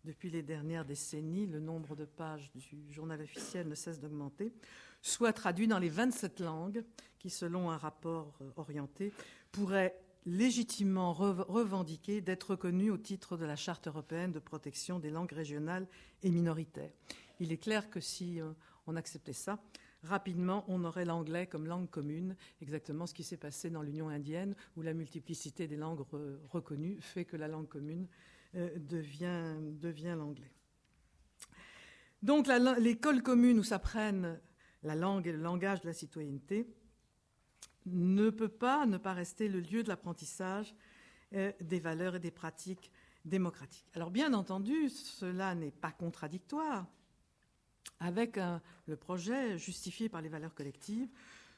depuis les dernières décennies, le nombre de pages du journal officiel ne cesse d'augmenter, soit traduit dans les 27 langues qui, selon un rapport euh, orienté, pourraient légitimement revendiquer d'être reconnus au titre de la Charte européenne de protection des langues régionales et minoritaires. Il est clair que si euh, on acceptait ça, rapidement, on aurait l'anglais comme langue commune, exactement ce qui s'est passé dans l'Union indienne, où la multiplicité des langues reconnues fait que la langue commune euh, devient, devient l'anglais. Donc l'école commune où s'apprennent la langue et le langage de la citoyenneté, ne peut pas ne pas rester le lieu de l'apprentissage euh, des valeurs et des pratiques démocratiques. Alors bien entendu, cela n'est pas contradictoire avec le projet justifié par les valeurs collectives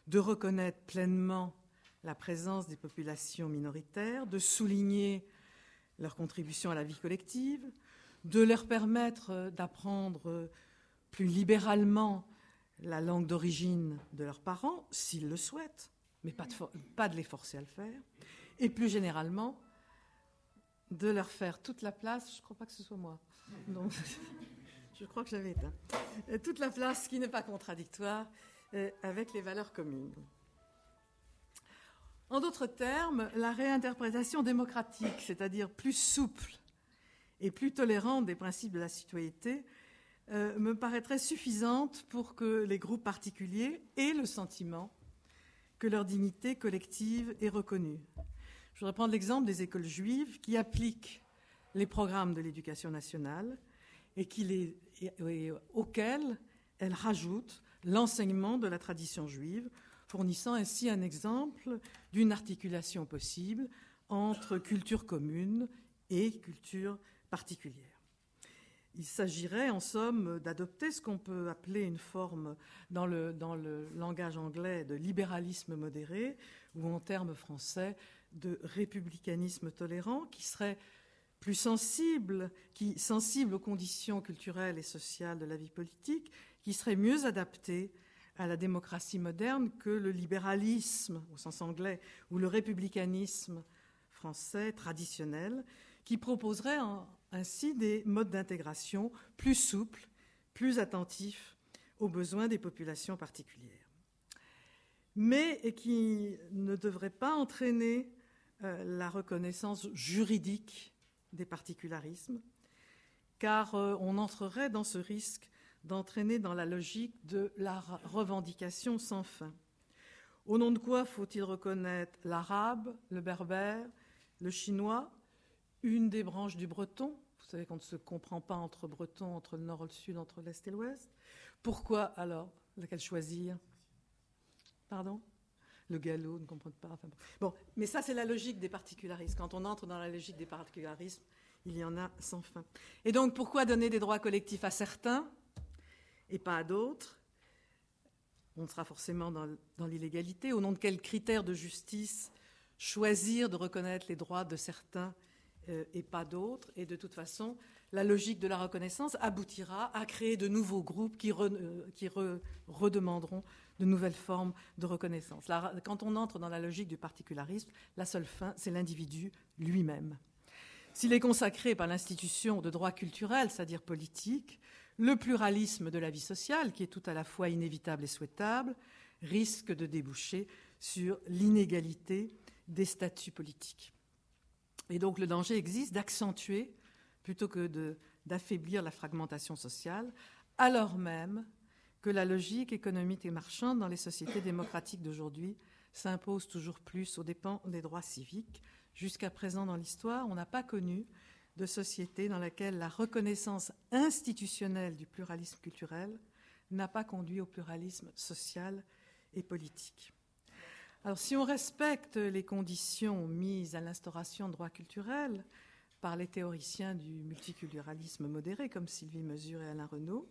de reconnaître pleinement la présence des populations minoritaires, de souligner leur contribution à la vie collective, de leur permettre d'apprendre plus libéralement la langue d'origine de leurs parents, s'ils le souhaitent, mais pas de, les forcer à le faire, et plus généralement, de leur faire toute la place, je ne crois pas que ce soit moi, je crois que j'avais éteint, euh, toute la place qui n'est pas contradictoire euh, avec les valeurs communes. En d'autres termes, la réinterprétation démocratique, c'est-à-dire plus souple et plus tolérante des principes de la citoyenneté, euh, me paraîtrait suffisante pour que les groupes particuliers aient le sentiment que leur dignité collective est reconnue. Je voudrais prendre l'exemple des écoles juives qui appliquent les programmes de l'éducation nationale et, qui auxquels elles rajoutent l'enseignement de la tradition juive, fournissant ainsi un exemple d'une articulation possible entre culture commune et culture particulière. Il s'agirait, en somme, d'adopter ce qu'on peut appeler une forme, dans le, dans le, langage anglais, de libéralisme modéré, ou en termes français, de républicanisme tolérant, qui serait plus sensible, qui, sensible aux conditions culturelles et sociales de la vie politique, qui serait mieux adapté à la démocratie moderne que le libéralisme au sens anglais ou le républicanisme français traditionnel, qui proposerait ainsi des modes d'intégration plus souples, plus attentifs aux besoins des populations particulières. Mais qui ne devrait pas entraîner euh, la reconnaissance juridique des particularismes, car euh, on entrerait dans ce risque d'entraîner dans la logique de la revendication sans fin. Au nom de quoi faut-il reconnaître l'arabe, le berbère, le chinois, une des branches du breton? Vous savez qu'on ne se comprend pas entre bretons, entre le nord et le sud, entre l'est et l'ouest. Pourquoi alors? Laquelle choisir? Pardon? Le galop ne comprend pas. bon, mais ça, c'est la logique des particularismes. Quand on entre dans la logique des particularismes, il y en a sans fin. Et donc, pourquoi donner des droits collectifs à certains? Et pas à d'autres. On sera forcément dans, l'illégalité. Au nom de quels critères de justice choisir de reconnaître les droits de certains euh, et pas d'autres? Et de toute façon, la logique de la reconnaissance aboutira à créer de nouveaux groupes qui, euh, redemanderont de nouvelles formes de reconnaissance. quand on entre dans la logique du particularisme, la seule fin, c'est l'individu lui-même. S'il est consacré par l'institution de droit culturel, c'est-à-dire politique, le pluralisme de la vie sociale, qui est tout à la fois inévitable et souhaitable, risque de déboucher sur l'inégalité des statuts politiques. Et donc le danger existe d'accentuer, plutôt que d'affaiblir la fragmentation sociale, alors même que la logique économique et marchande dans les sociétés démocratiques d'aujourd'hui s'impose toujours plus aux dépens des droits civiques. Jusqu'à présent dans l'histoire, on n'a pas connu de société dans laquelle la reconnaissance institutionnelle du pluralisme culturel n'a pas conduit au pluralisme social et politique. Alors si on respecte les conditions mises à l'instauration de droits culturels par les théoriciens du multiculturalisme modéré comme Sylvie Mesure et Alain Renaud,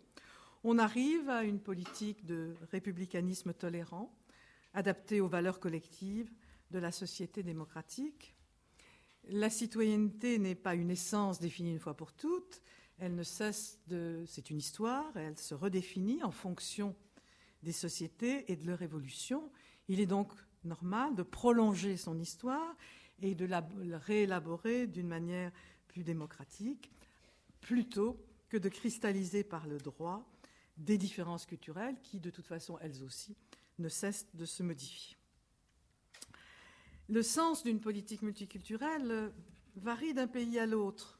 on arrive à une politique de républicanisme tolérant, adaptée aux valeurs collectives de la société démocratique, la citoyenneté n'est pas une essence définie une fois pour toutes. Elle ne cesse de. C'est une histoire, elle se redéfinit en fonction des sociétés et de leur évolution. Il est donc normal de prolonger son histoire et de la réélaborer d'une manière plus démocratique, plutôt que de cristalliser par le droit des différences culturelles qui, de toute façon, elles aussi, ne cessent de se modifier. Le sens d'une politique multiculturelle varie d'un pays à l'autre.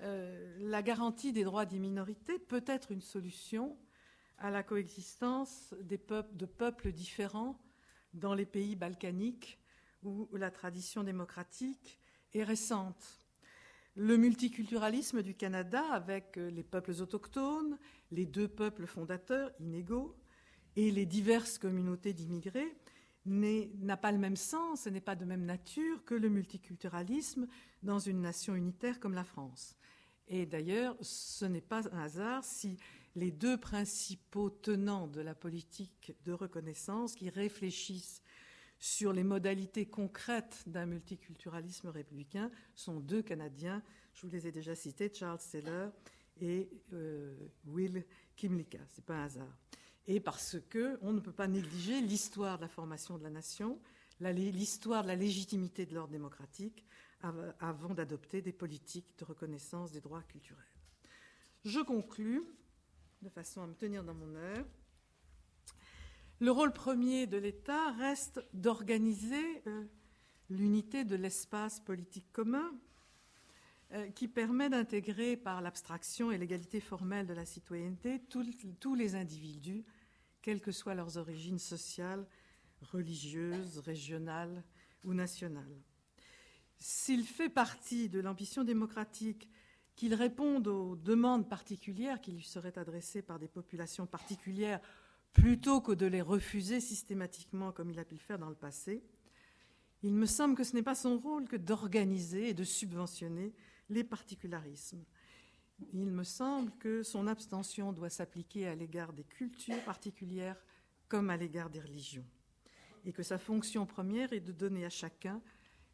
Euh, la garantie des droits des minorités peut être une solution à la coexistence de peuples différents dans les pays balkaniques où la tradition démocratique est récente. Le multiculturalisme du Canada, avec les peuples autochtones, les deux peuples fondateurs inégaux et les diverses communautés d'immigrés, n'a pas le même sens et n'est pas de même nature que le multiculturalisme dans une nation unitaire comme la France. Et d'ailleurs, ce n'est pas un hasard si les deux principaux tenants de la politique de reconnaissance qui réfléchissent sur les modalités concrètes d'un multiculturalisme républicain sont deux Canadiens, je vous les ai déjà cités, Charles Seller et euh, Will Kimlicka. Ce n'est pas un hasard et parce qu'on ne peut pas négliger l'histoire de la formation de la nation, l'histoire de la légitimité de l'ordre démocratique avant d'adopter des politiques de reconnaissance des droits culturels. Je conclus, de façon à me tenir dans mon heure. Le rôle premier de l'État reste d'organiser euh, l'unité de l'espace politique commun euh, qui permet d'intégrer par l'abstraction et l'égalité formelle de la citoyenneté tous les individus, quelles que soient leurs origines sociales, religieuses, régionales ou nationales. S'il fait partie de l'ambition démocratique qu'il réponde aux demandes particulières qui lui seraient adressées par des populations particulières plutôt que de les refuser systématiquement comme il a pu le faire dans le passé, il me semble que ce n'est pas son rôle que d'organiser et de subventionner les particularismes. Il me semble que son abstention doit s'appliquer à l'égard des cultures particulières comme à l'égard des religions, et que sa fonction première est de donner à chacun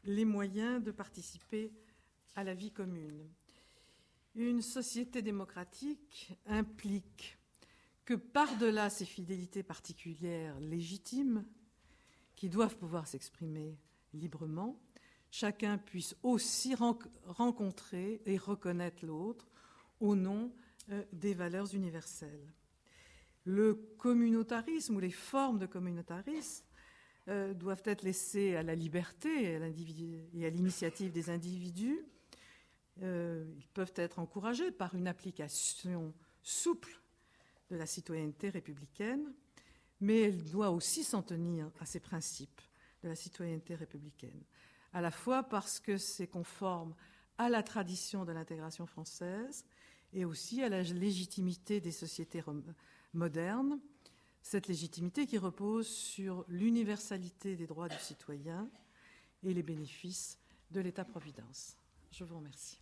les moyens de participer à la vie commune. Une société démocratique implique que par-delà ces fidélités particulières légitimes, qui doivent pouvoir s'exprimer librement, chacun puisse aussi rencontrer et reconnaître l'autre au nom euh, des valeurs universelles. Le communautarisme ou les formes de communautarisme euh, doivent être laissées à la liberté et à l'initiative des individus. Euh, ils peuvent être encouragés par une application souple de la citoyenneté républicaine, mais elle doit aussi s'en tenir à ces principes de la citoyenneté républicaine, à la fois parce que c'est conforme à la tradition de l'intégration française et aussi à la légitimité des sociétés modernes, cette légitimité qui repose sur l'universalité des droits du citoyen et les bénéfices de l'État-providence. Je vous remercie.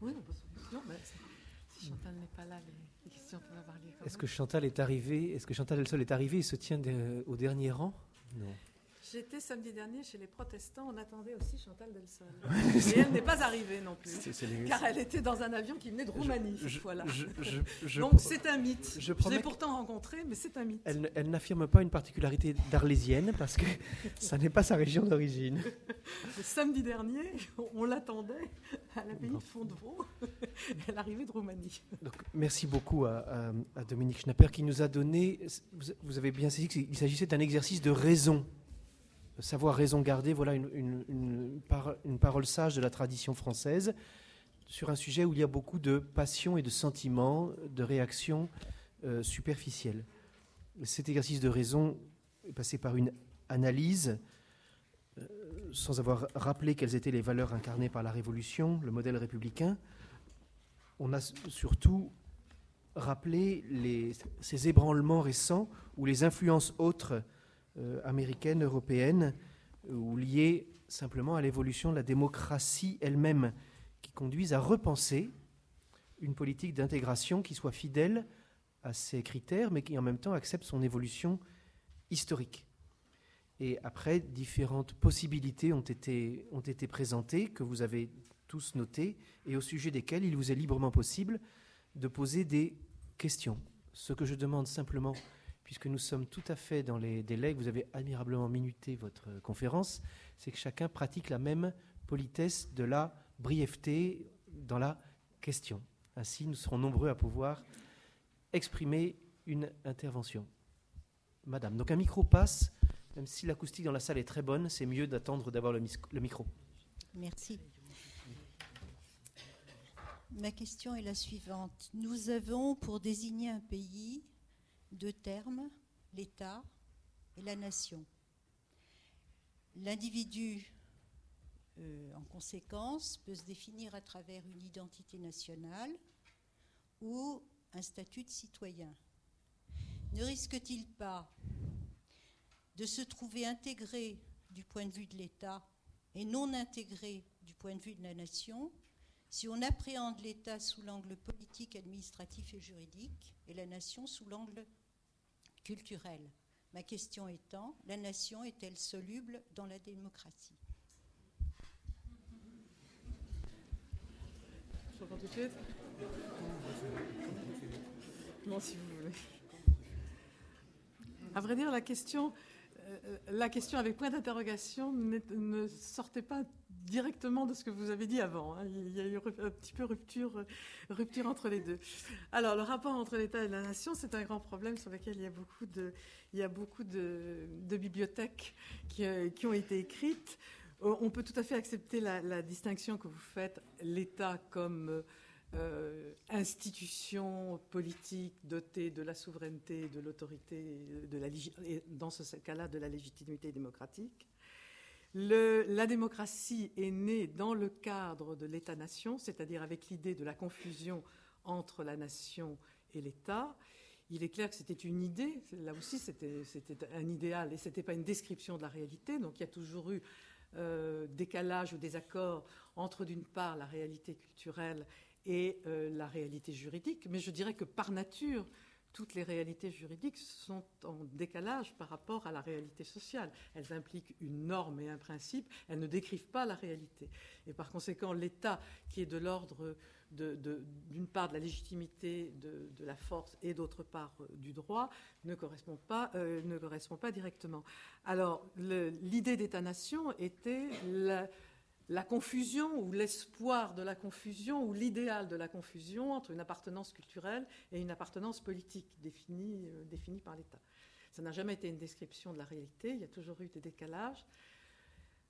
Oui, non, mais si Chantal n'est pas là, les, questions peuvent avoir lieu. Est-ce que Chantal est arrivée? Est-ce que Chantal Elsol est arrivée et se tient au dernier rang? Non. J'étais samedi dernier chez les protestants, on attendait aussi Chantal Delsol. Et elle n'est pas arrivée non plus, car elle était dans un avion qui venait de Roumanie cette fois-là. Donc c'est un mythe. Je, l'ai pourtant rencontré, mais c'est un mythe. Elle, n'affirme pas une particularité d'arlésienne, parce que ça n'est pas sa région d'origine. Le samedi dernier, on l'attendait à la pays de Fondevaux. Elle arrivait de Roumanie. Donc, merci beaucoup à, Dominique Schnapper qui nous a donné, vous avez bien saisi qu'il s'agissait d'un exercice de raison savoir raison garder, voilà une, parole sage de la tradition française sur un sujet où il y a beaucoup de passion et de sentiments, de réactions euh, superficielles. Cet exercice de raison est passé par une analyse, euh, sans avoir rappelé quelles étaient les valeurs incarnées par la Révolution, le modèle républicain. On a surtout rappelé ces ébranlements récents où les influences autres américaine, européenne, ou liées simplement à l'évolution de la démocratie elle-même, qui conduisent à repenser une politique d'intégration qui soit fidèle à ces critères, mais qui en même temps accepte son évolution historique. Et après, différentes possibilités ont été, ont été présentées, que vous avez tous notées, et au sujet desquelles il vous est librement possible de poser des questions. Ce que je demande simplement puisque nous sommes tout à fait dans les délais, vous avez admirablement minuté votre conférence, c'est que chacun pratique la même politesse de la brièveté dans la question. Ainsi, nous serons nombreux à pouvoir exprimer une intervention. Madame, donc un micro passe, même si l'acoustique dans la salle est très bonne, c'est mieux d'attendre d'avoir le, le micro. Merci. Ma question est la suivante. Nous avons, pour désigner un pays, deux termes, l'État et la nation. L'individu, euh, en conséquence, peut se définir à travers une identité nationale ou un statut de citoyen. Ne risque-t-il pas de se trouver intégré du point de vue de l'État et non intégré du point de vue de la nation si on appréhende l'État sous l'angle politique, administratif et juridique et la nation sous l'angle culturel. Ma question étant, la nation est-elle soluble dans la démocratie? Je tout de suite Non, si vous voulez. À vrai dire, la question, euh, la question avec point d'interrogation ne sortait pas directement de ce que vous avez dit avant. Hein. Il y a eu un petit peu rupture, rupture entre les deux. Alors, le rapport entre l'État et la nation, c'est un grand problème sur lequel il y a beaucoup de, il y a beaucoup de, bibliothèques qui, euh, qui, ont été écrites. Euh, on peut tout à fait accepter la, distinction que vous faites, l'État comme euh, institution politique dotée de la souveraineté, de l'autorité, de la, dans ce cas-là de la légitimité démocratique la démocratie est née dans le cadre de l'État-nation, c'est-à-dire avec l'idée de la confusion entre la nation et l'État. Il est clair que c'était une idée, là aussi c'était un idéal et ce n'était pas une description de la réalité, donc il y a toujours eu euh, décalage ou désaccord entre d'une part la réalité culturelle et la réalité juridique, mais je dirais que par nature, toutes les réalités juridiques sont en décalage par rapport à la réalité sociale. Elles impliquent une norme et un principe, elles ne décrivent pas la réalité. Et par conséquent, l'État, qui est de l'ordre d'une part de la légitimité de, la force et d'autre part euh, du droit, ne correspond pas, euh, ne correspond pas directement. Alors, l'idée d'État-nation était la, la confusion ou l'espoir de la confusion ou l'idéal de la confusion entre une appartenance culturelle et une appartenance politique définie, euh, par l'État. Ça n'a jamais été une description de la réalité, il y a toujours eu des décalages.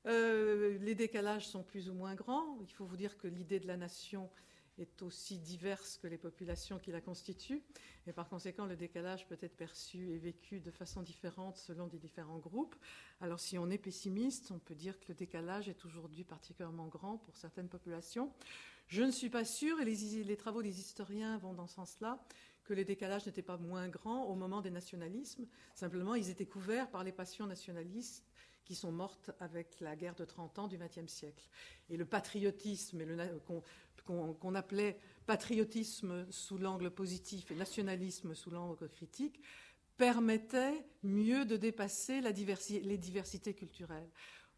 Euh, les décalages sont plus ou moins grands. Il faut vous dire que l'idée de la nation est aussi diverse que les populations qui la constituent. Et par conséquent, le décalage peut être perçu et vécu de façon différente selon des différents groupes. Alors si on est pessimiste, on peut dire que le décalage est aujourd'hui particulièrement grand pour certaines populations. Je ne suis pas sûre, et les, travaux des historiens vont dans ce sens-là, que les décalages n'étaient pas moins grands au moment des nationalismes. Simplement, ils étaient couverts par les passions nationalistes qui sont mortes avec la guerre de 30 ans du XXe siècle. Et le patriotisme qu'on appelait patriotisme sous l'angle positif et nationalisme sous l'angle critique permettait mieux de dépasser les diversités culturelles.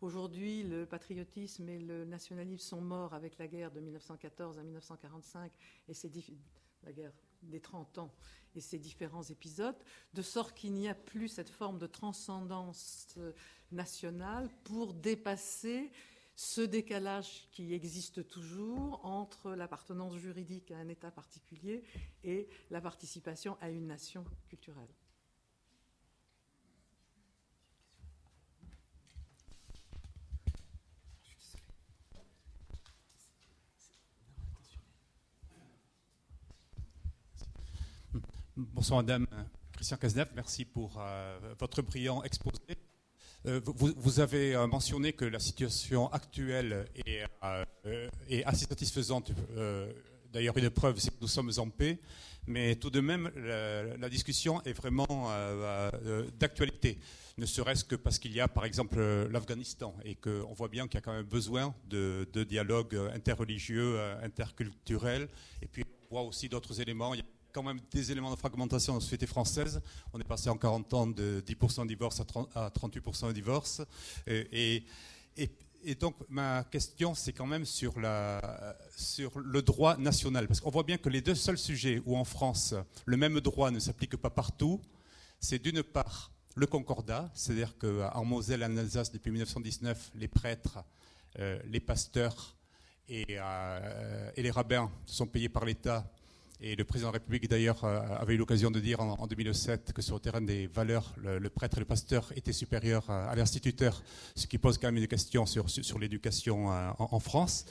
Aujourd'hui, le patriotisme et le nationalisme sont morts avec la guerre de 1914 à 1945 et la guerre des 30 ans et ses différents épisodes, de sorte qu'il n'y a plus cette forme de transcendance nationale pour dépasser ce décalage qui existe toujours entre l'appartenance juridique à un État particulier et la participation à une nation culturelle. Bonsoir Madame Christian Cazeneuve, merci pour euh, votre brillant exposé. Euh, vous, avez euh, mentionné que la situation actuelle est, assez satisfaisante. D'ailleurs, une preuve, c'est que nous sommes en paix. Mais tout de même, la, discussion est vraiment d'actualité. Ne serait-ce que parce qu'il y a, par exemple, l'Afghanistan et qu'on voit bien qu'il y a quand même besoin de dialogue interreligieux, interculturel. Et puis, on voit aussi d'autres éléments quand même des éléments de fragmentation dans la société française. On est passé en 40 ans de 10% de divorce à, 38% de divorce. Et, donc, ma question, c'est quand même sur, le droit national. Parce qu'on voit bien que les deux seuls sujets où en France, le même droit ne s'applique pas partout, c'est d'une part le concordat, c'est-à-dire qu'en Moselle en Alsace, depuis 1919, les prêtres, euh, les pasteurs et, euh, et les rabbins sont payés par l'État et le président de la République, d'ailleurs, euh, avait eu l'occasion de dire en, 2007 que sur le terrain des valeurs, le, prêtre et le pasteur étaient supérieurs à, l'instituteur, ce qui pose quand même une question sur, l'éducation euh, en, France.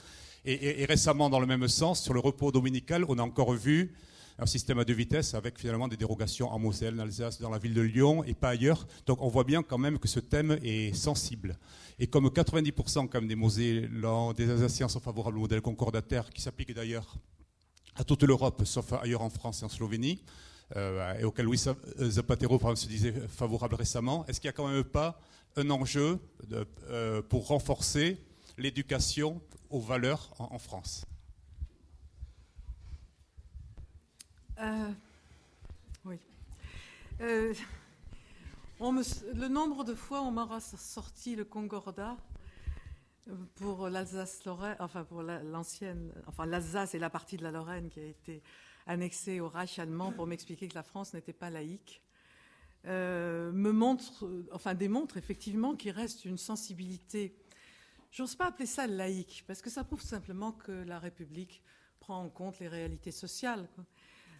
Et, récemment, dans le même sens, sur le repos dominical, on a encore vu un système à deux vitesses avec finalement des dérogations en Moselle, en Alsace, dans la ville de Lyon et pas ailleurs. Donc on voit bien quand même que ce thème est sensible. Et comme 90% quand même des Mosellans, des Alsaciens sont favorables au modèle concordataire, qui s'applique d'ailleurs à toute l'Europe, sauf ailleurs en France et en Slovénie, euh, et auquel Louis Zapatero se disait favorable récemment, est-ce qu'il n'y a quand même pas un enjeu euh, pour renforcer l'éducation aux valeurs en, France? Euh, Oui. le nombre de fois on m'aura sorti le Concordat pour l'Alsace-Lorraine, enfin pour l'ancienne, enfin l'Alsace et la partie de la Lorraine qui a été annexée au Reich allemand pour m'expliquer que la France n'était pas laïque, euh, me montre, enfin démontre effectivement qu'il reste une sensibilité. J'ose pas appeler ça laïque parce que ça prouve simplement que la République prend en compte les réalités sociales.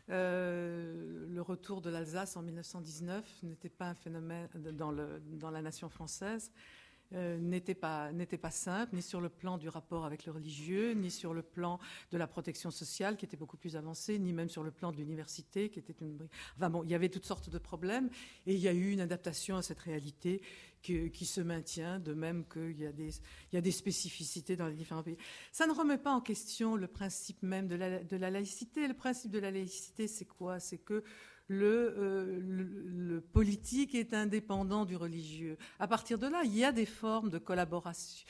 Euh, le retour de l'Alsace en 1919 n'était pas un phénomène dans, le, dans la nation française. Euh, n'était pas, pas simple, ni sur le plan du rapport avec le religieux, ni sur le plan de la protection sociale, qui était beaucoup plus avancé, ni même sur le plan de l'université, qui était une... Enfin bon, il y avait toutes sortes de problèmes, et il y a eu une adaptation à cette réalité qui, qui se maintient, de même qu'il y, a des, y a des spécificités dans les différents pays. Ça ne remet pas en question le principe même de la, de la laïcité. Le principe de la laïcité, c'est quoi? C'est que le, le, politique est indépendant du religieux. À partir de là, il y a des formes de collaboration.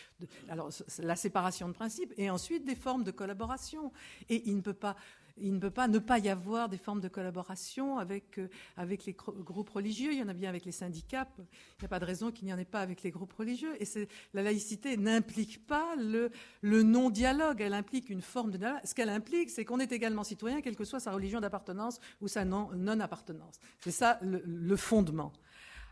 alors, la séparation de principe et ensuite des formes de collaboration. Et il ne peut pas il ne peut pas ne pas y avoir des formes de collaboration avec, euh, avec les groupes religieux. Il y en a bien avec les syndicats. Il n'y a pas de raison qu'il n'y en ait pas avec les groupes religieux. Et la laïcité n'implique pas le, le non-dialogue. Elle implique une forme de dialogue. Ce qu'elle implique, c'est qu'on est également citoyen, quelle que soit sa religion d'appartenance ou sa non-appartenance. c'est ça le, le fondement.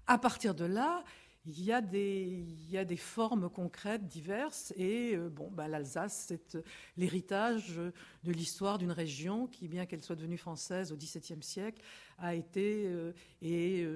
À partir de là, il y, a des, il y a des formes concrètes diverses et euh, bon, bah, l'Alsace, c'est euh, l'héritage de l'histoire d'une région qui, bien qu'elle soit devenue française au XVIIe siècle, a été euh, et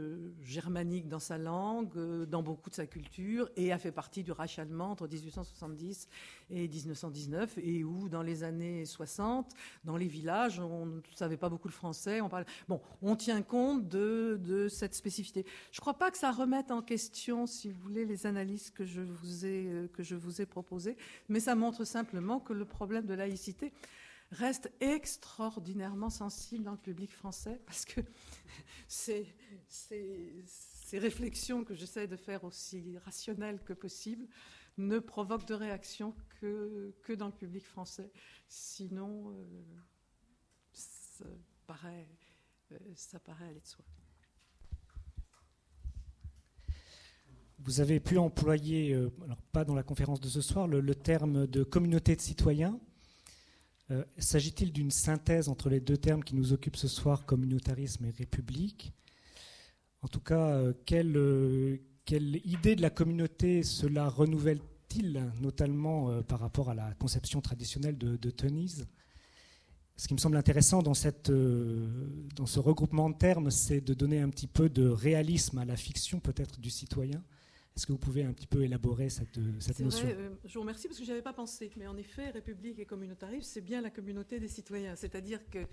germanique dans sa langue, dans beaucoup de sa culture et a fait partie du Reich allemand entre 1870 et 1919 et où dans les années 60, dans les villages, on ne savait pas beaucoup le français. On parle... Bon, on tient compte de, de cette spécificité. Je ne crois pas que ça remette en question si vous voulez, les analyses que je vous ai, euh, que je vous ai proposées, mais ça montre simplement que le problème de laïcité reste extraordinairement sensible dans le public français, parce que ces, réflexions que j'essaie de faire aussi rationnelles que possible ne provoquent de réaction que, dans le public français. Sinon, euh, ça, paraît, euh, ça paraît aller de soi. Vous avez pu employer, euh, alors pas dans la conférence de ce soir, le, terme de communauté de citoyens. Euh, s'agit-il d'une synthèse entre les deux termes qui nous occupent ce soir, communautarisme et république? En tout cas, euh, quelle, quelle, idée de la communauté cela renouvelle-t-il, notamment par rapport à la conception traditionnelle de, de Tenise? Ce qui me semble intéressant dans ce regroupement de termes, c'est de donner un petit peu de réalisme à la fiction peut-être du citoyen. Est-ce que vous pouvez un petit peu élaborer cette, cette notion vrai, euh, Je vous remercie parce que je n'avais pas pensé. Mais en effet, République et communautarisme, c'est bien la communauté des citoyens. C'est-à-dire que,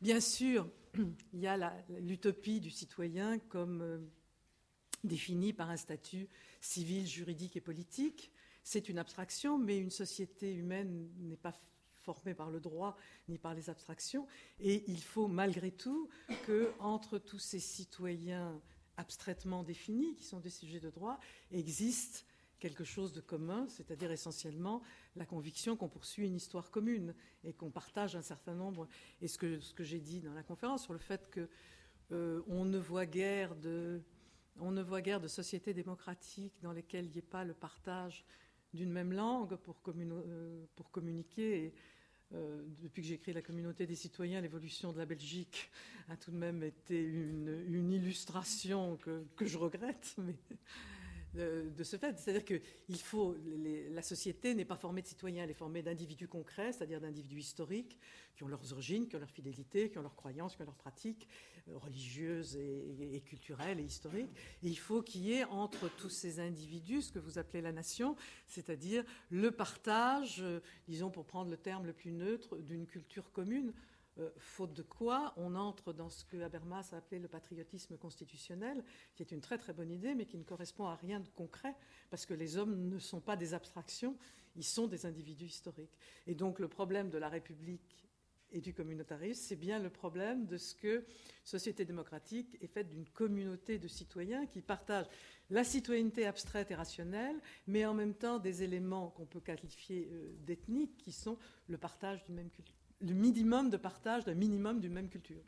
bien sûr, il y a l'utopie du citoyen comme euh, définie par un statut civil, juridique et politique. C'est une abstraction, mais une société humaine n'est pas formée par le droit ni par les abstractions. Et il faut malgré tout que entre tous ces citoyens abstraitement définis, qui sont des sujets de droit, existe quelque chose de commun, c'est-à-dire essentiellement la conviction qu'on poursuit une histoire commune et qu'on partage un certain nombre. Et ce que, j'ai dit dans la conférence sur le fait que euh, on ne voit guère de sociétés démocratiques dans lesquelles il n'y ait pas le partage d'une même langue pour, euh, communiquer. Euh, depuis que j'ai écrit La communauté des citoyens, l'évolution de la Belgique a tout de même été une, illustration que, je regrette, de, ce fait. C'est-à-dire que il faut, la société n'est pas formée de citoyens, elle est formée d'individus concrets, c'est-à-dire d'individus historiques, qui ont leurs origines, qui ont leurs fidélités, qui ont leurs croyances, qui ont leurs pratiques euh, religieuses et, culturelles et historiques. Et il faut qu'il y ait entre tous ces individus ce que vous appelez la nation, c'est-à-dire le partage, euh, disons pour prendre le terme le plus neutre, d'une culture commune. Euh, faute de quoi on entre dans ce que Habermas a appelé le patriotisme constitutionnel, qui est une très très bonne idée, mais qui ne correspond à rien de concret, parce que les hommes ne sont pas des abstractions, ils sont des individus historiques. Et donc le problème de la République et du communautarisme, c'est bien le problème de ce que société démocratique est faite d'une communauté de citoyens qui partagent la citoyenneté abstraite et rationnelle, mais en même temps des éléments qu'on peut qualifier euh, d'ethniques, qui sont le partage d'une même culture le minimum de partage d'un minimum d'une même culture.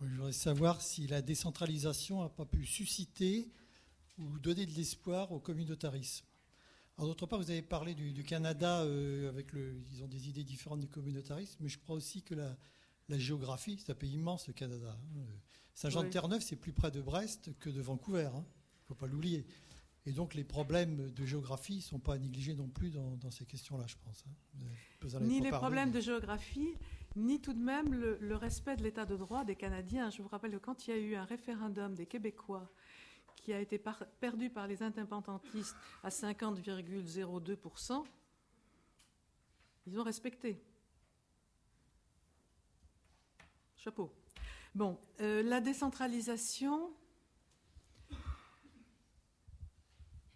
je voudrais savoir si la décentralisation n'a pas pu susciter ou donner de l'espoir au communautarisme. d'autre part, vous avez parlé du, Canada euh, avec le, ils ont des idées différentes du communautarisme, mais je crois aussi que la, géographie, c'est un pays immense le Canada. Hein. Saint-Jean-de-Terre-Neuve, c'est plus près de Brest que de Vancouver. Il hein. ne faut pas l'oublier. Et donc les problèmes de géographie ne sont pas négligés non plus dans, ces questions-là, je pense. Hein. Ni les problèmes de géographie, ni tout de même le, respect de l'état de droit des Canadiens. Je vous rappelle que quand il y a eu un référendum des Québécois qui a été perdu par les indépendantistes à 50,02%, ils ont respecté. Chapeau. Bon, euh, la décentralisation, Euh,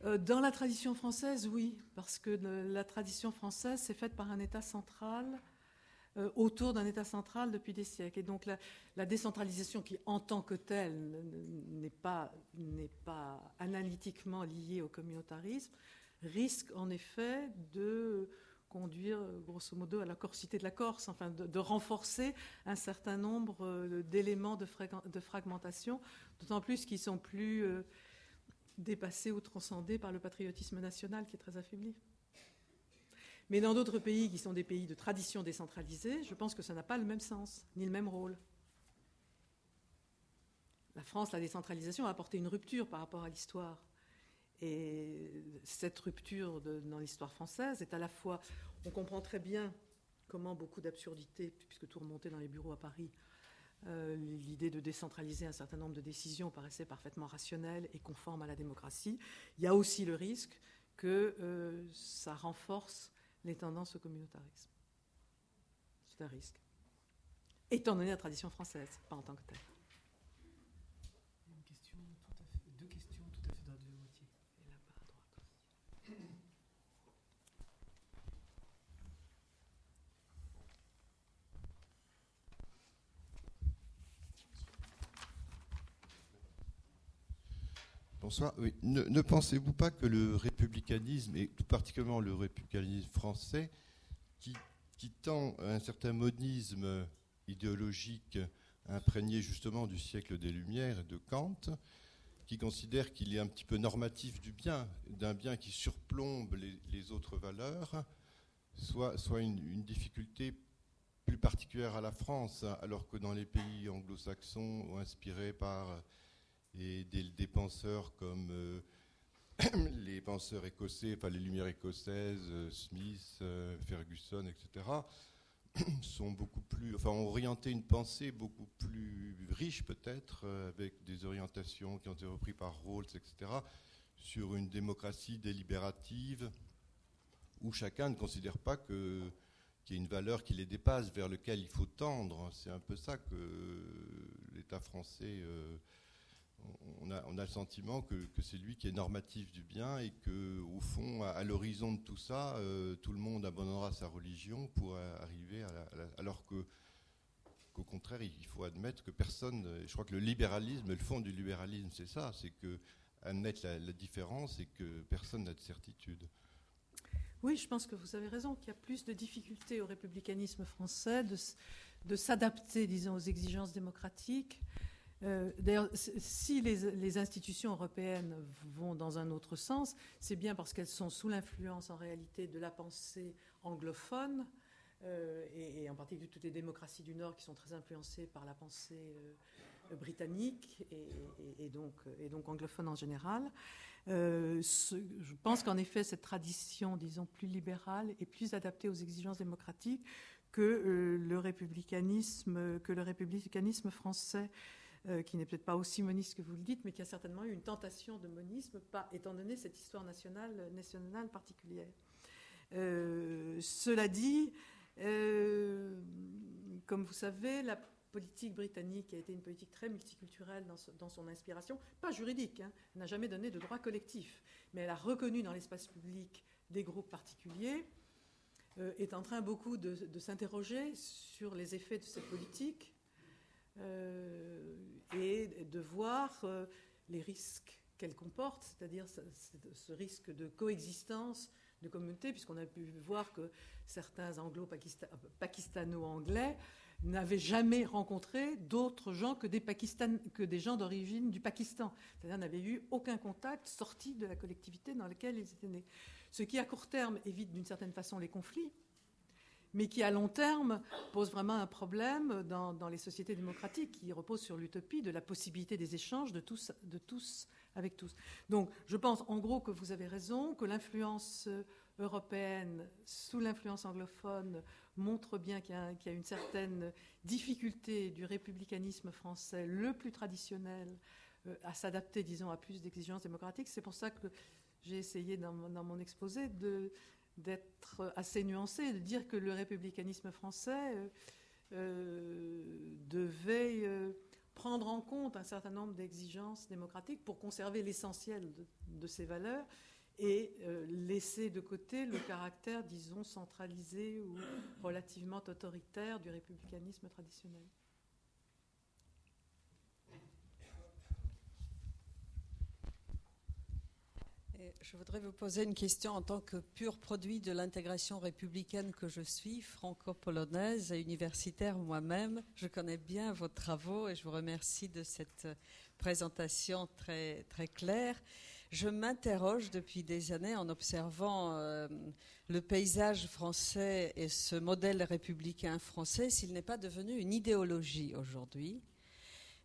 dans la tradition française, oui, parce que la tradition française s'est faite par un État central, euh, autour d'un État central depuis des siècles. Et donc la, décentralisation, qui en tant que telle n'est pas, pas analytiquement liée au communautarisme, risque en effet de conduire grosso modo à la corsité de la Corse, enfin de, renforcer un certain nombre euh, d'éléments de, fragmentation, d'autant plus qu'ils sont plus dépassé ou transcendé par le patriotisme national qui est très affaibli. Mais dans d'autres pays qui sont des pays de tradition décentralisée, je pense que ça n'a pas le même sens, ni le même rôle. La France, la décentralisation a apporté une rupture par rapport à l'histoire. Et cette rupture dans l'histoire française est à la fois, on comprend très bien comment beaucoup d'absurdités, puisque tout remontait dans les bureaux à Paris, euh, l'idée de décentraliser un certain nombre de décisions paraissait parfaitement rationnelle et conforme à la démocratie. Il y a aussi le risque que euh, ça renforce les tendances au communautarisme. C'est un risque. Étant donné la tradition française, pas en tant que telle. Ne, pensez-vous pas que le républicanisme, et tout particulièrement le républicanisme français, qui, tend à un certain monisme idéologique imprégné justement du siècle des Lumières et de Kant, qui considère qu'il est un petit peu normatif du bien, d'un bien qui surplombe les, autres valeurs, soit, soit une, difficulté plus particulière à la France, alors que dans les pays anglo-saxons, inspirés par et des, penseurs comme euh, les penseurs écossais, enfin les Lumières écossaises, euh, Smith, euh, Ferguson, etc., sont beaucoup plus, enfin, ont orienté une pensée beaucoup plus riche peut-être, avec des orientations qui ont été reprises par Rawls, etc., sur une démocratie délibérative où chacun ne considère pas que qu'il y ait une valeur qui les dépasse, vers lequel il faut tendre. C'est un peu ça que l'État français on a, le sentiment que, c'est lui qui est normatif du bien et que, au fond, à, l'horizon de tout ça, euh, tout le monde abandonnera sa religion pour arriver à, la, alors que qu'au contraire, il faut admettre que personne. Je crois que le libéralisme, le fond du libéralisme, c'est ça, c'est que admettre la, différence et que personne n'a de certitude. Oui, je pense que vous avez raison, qu'il y a plus de difficultés au républicanisme français de, de s'adapter, disons, aux exigences démocratiques. Euh, d'ailleurs, si les, institutions européennes vont dans un autre sens, c'est bien parce qu'elles sont sous l'influence en réalité de la pensée anglophone, euh, et, en particulier toutes les démocraties du Nord qui sont très influencées par la pensée euh, britannique et, donc, anglophone en général. je pense qu'en effet, cette tradition, disons, plus libérale est plus adaptée aux exigences démocratiques que le républicanisme français euh, qui n'est peut-être pas aussi moniste que vous le dites, mais qui a certainement eu une tentation de monisme, étant donné cette histoire nationale, nationale particulière. Euh, cela dit, euh, comme vous savez, la politique britannique a été une politique très multiculturelle dans, son inspiration, pas juridique, hein, n'a jamais donné de droit collectif, mais elle a reconnu dans l'espace public des groupes particuliers, est en train beaucoup de s'interroger sur les effets de cette politique et de voir euh, les risques qu'elle comporte, c'est-à-dire ce risque de coexistence de communautés, puisqu'on a pu voir que certains anglo-pakistano-anglais n'avaient jamais rencontré d'autres gens que des, que des gens d'origine du Pakistan. C'est-à-dire n'avaient eu aucun contact sorti de la collectivité dans laquelle ils étaient nés. Ce qui, à court terme, évite d'une certaine façon les conflits, mais qui à long terme pose vraiment un problème dans, les sociétés démocratiques qui reposent sur l'utopie de la possibilité des échanges de tous, avec tous. Donc je pense en gros que vous avez raison, que l'influence européenne sous l'influence anglophone montre bien qu'il y, a une certaine difficulté du républicanisme français le plus traditionnel euh, à s'adapter, disons, à plus d'exigences démocratiques. C'est pour ça que j'ai essayé dans, mon exposé de, d'être assez nuancé, de dire que le républicanisme français euh, euh, devait euh, prendre en compte un certain nombre d'exigences démocratiques pour conserver l'essentiel de, ces valeurs, et laisser de côté le caractère, disons, centralisé ou relativement autoritaire du républicanisme traditionnel. Je voudrais vous poser une question en tant que pur produit de l'intégration républicaine que je suis, franco-polonaise et universitaire moi-même. Je connais bien vos travaux et je vous remercie de cette présentation très, très claire. Je m'interroge depuis des années en observant euh, le paysage français et ce modèle républicain français s'il n'est pas devenu une idéologie aujourd'hui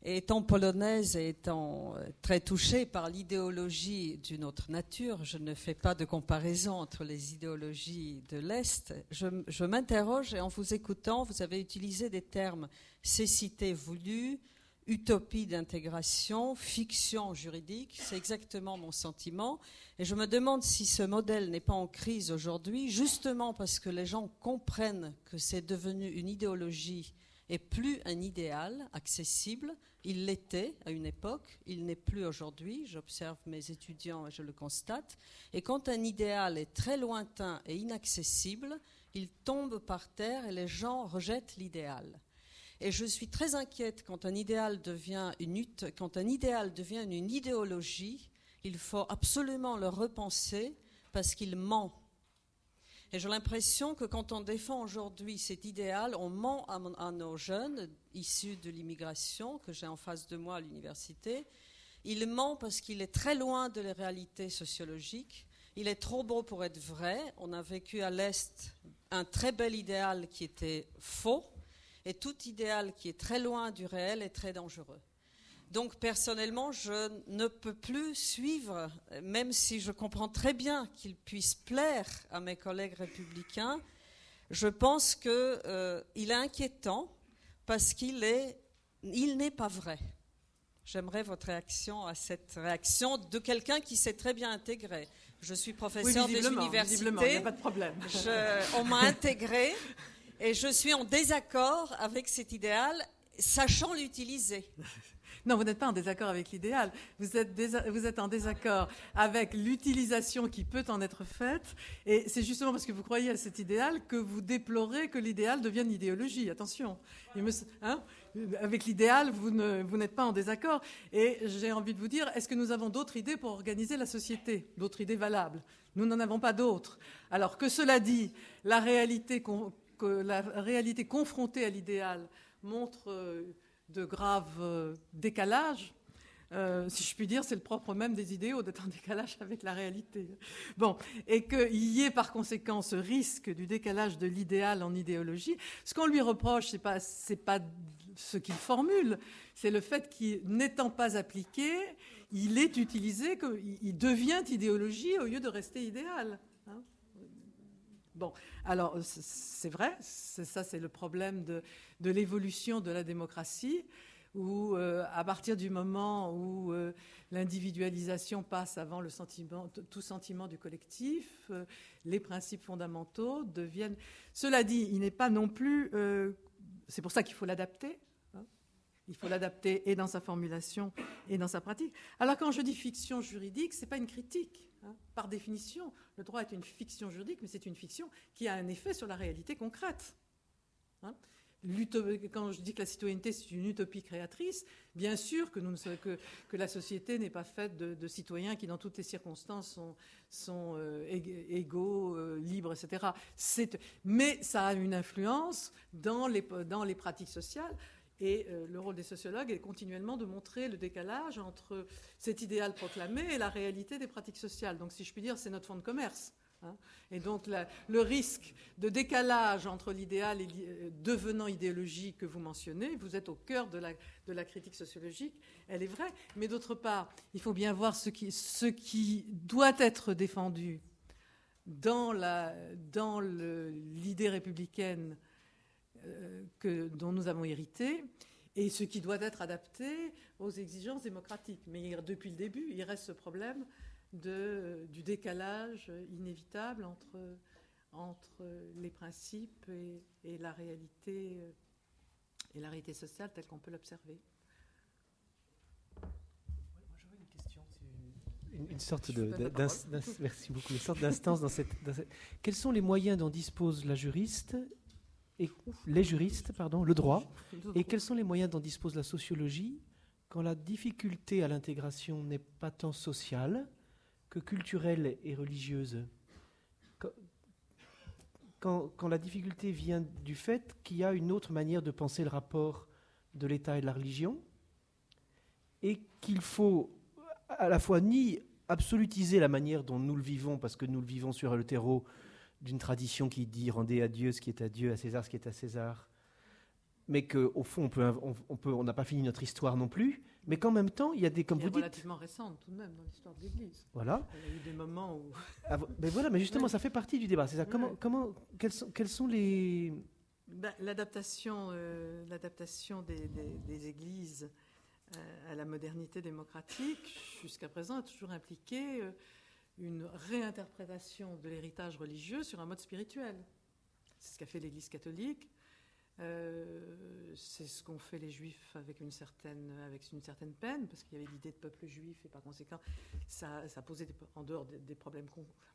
étant polonaise et étant euh, très touchée par l'idéologie d'une autre nature, je ne fais pas de comparaison entre les idéologies de l'Est, je, m'interroge et en vous écoutant, vous avez utilisé des termes cécité voulue, utopie d'intégration, fiction juridique, c'est exactement mon sentiment. Et je me demande si ce modèle n'est pas en crise aujourd'hui, justement parce que les gens comprennent que c'est devenu une idéologie et plus un idéal accessible. Il l'était à une époque, il n'est plus aujourd'hui. J'observe mes étudiants et je le constate. Et quand un idéal est très lointain et inaccessible, il tombe par terre et les gens rejettent l'idéal. Et je suis très inquiète quand un idéal devient une, quand un idéal devient une idéologie. Il faut absolument le repenser parce qu'il ment et j'ai l'impression que quand on défend aujourd'hui cet idéal, on ment à, nos jeunes issus de l'immigration que j'ai en face de moi à l'université. Il ment parce qu'il est très loin de la réalité sociologique. Il est trop beau pour être vrai. On a vécu à l'Est un très bel idéal qui était faux. Et tout idéal qui est très loin du réel est très dangereux. Donc personnellement, je ne peux plus suivre, même si je comprends très bien qu'il puisse plaire à mes collègues républicains, je pense qu'il euh, est inquiétant parce qu'il est, il n'est pas vrai. J'aimerais votre réaction à cette réaction de quelqu'un qui s'est très bien intégré. Je suis professeur des universités. Il n'y a pas de problème. on m'a intégré et je suis en désaccord avec cet idéal, sachant l'utiliser. Non, vous n'êtes pas en désaccord avec l'idéal. Vous êtes, en désaccord avec l'utilisation qui peut en être faite. Et c'est justement parce que vous croyez à cet idéal que vous déplorez que l'idéal devienne idéologie. Attention. Hein, avec l'idéal, vous, n'êtes pas en désaccord. Et j'ai envie de vous dire, est-ce que nous avons d'autres idées pour organiser la société? D'autres idées valables? Nous n'en avons pas d'autres. Alors que cela dit, la réalité, que la réalité confrontée à l'idéal montre euh, de graves euh, décalages. Euh, si je puis dire, c'est le propre même des idéaux d'être en décalage avec la réalité. Bon, et qu'il y ait par conséquent ce risque du décalage de l'idéal en idéologie. Ce qu'on lui reproche, c'est pas pas ce qu'il formule, c'est le fait qu'il n'étant pas appliqué, il est utilisé, il devient idéologie au lieu de rester idéal. Bon, alors c'est vrai, ça c'est le problème de, l'évolution de la démocratie, où euh, à partir du moment où euh, l'individualisation passe avant tout sentiment du collectif, euh, les principes fondamentaux deviennent. Cela dit, il n'est pas non plus. c'est pour ça qu'il faut l'adapter. Il faut l'adapter et dans sa formulation et dans sa pratique. Alors quand je dis fiction juridique, ce n'est pas une critique. Hein. Par définition, le droit est une fiction juridique, mais c'est une fiction qui a un effet sur la réalité concrète. Hein. quand je dis que la citoyenneté c'est une utopie créatrice, bien sûr que, la société n'est pas faite de, citoyens qui, dans toutes les circonstances, sont, euh, égaux, euh, libres, etc. Mais ça a une influence dans les pratiques sociales. Et euh, le rôle des sociologues est continuellement de montrer le décalage entre cet idéal proclamé et la réalité des pratiques sociales. Donc, si je puis dire, c'est notre fonds de commerce. Hein. Et donc, le risque de décalage entre l'idéal et euh, devenant idéologie que vous mentionnez, vous êtes au cœur de la, critique sociologique, elle est vraie. Mais d'autre part, il faut bien voir ce qui, doit être défendu dans l'idée républicaine que, dont nous avons hérité et ce qui doit être adapté aux exigences démocratiques. Mais depuis le début, il reste ce problème de, du décalage inévitable entre, entre les principes et, la réalité et la réalité sociale telle qu'on peut l'observer. Une une, sorte de, merci beaucoup, une sorte d'instance dans cette, Quels sont les moyens dont dispose la juriste et les juristes, pardon, le droit, et quels sont les moyens dont dispose la sociologie quand la difficulté à l'intégration n'est pas tant sociale que culturelle et religieuse? Quand, quand, la difficulté vient du fait qu'il y a une autre manière de penser le rapport de l'État et de la religion, et qu'il faut à la fois ni absolutiser la manière dont nous le vivons, parce que nous le vivons sur le terreau d'une tradition qui dit rendez à Dieu ce qui est à Dieu, à César ce qui est à César, mais qu'au fond, on n'a on, peut, on pas fini notre histoire non plus, mais qu'en même temps, il y a des, comme vous dites... relativement récente tout de même dans l'histoire de l'Église. Voilà. Il y a eu des moments où... Ah, mais voilà, mais justement, ça fait partie du débat. C'est ça. Comment, comment, quels sont, quels sont les... Ben, l'adaptation, euh, l'adaptation des, des, églises euh, à la modernité démocratique, jusqu'à présent, a toujours impliqué euh, une réinterprétation de l'héritage religieux sur un mode spirituel. C'est ce qu'a fait l'Église catholique. Euh, c'est ce qu'ont fait les Juifs avec une certaine, avec une certaine peine, parce qu'il y avait l'idée de peuple juif, et par conséquent, ça, ça posait en dehors des, problèmes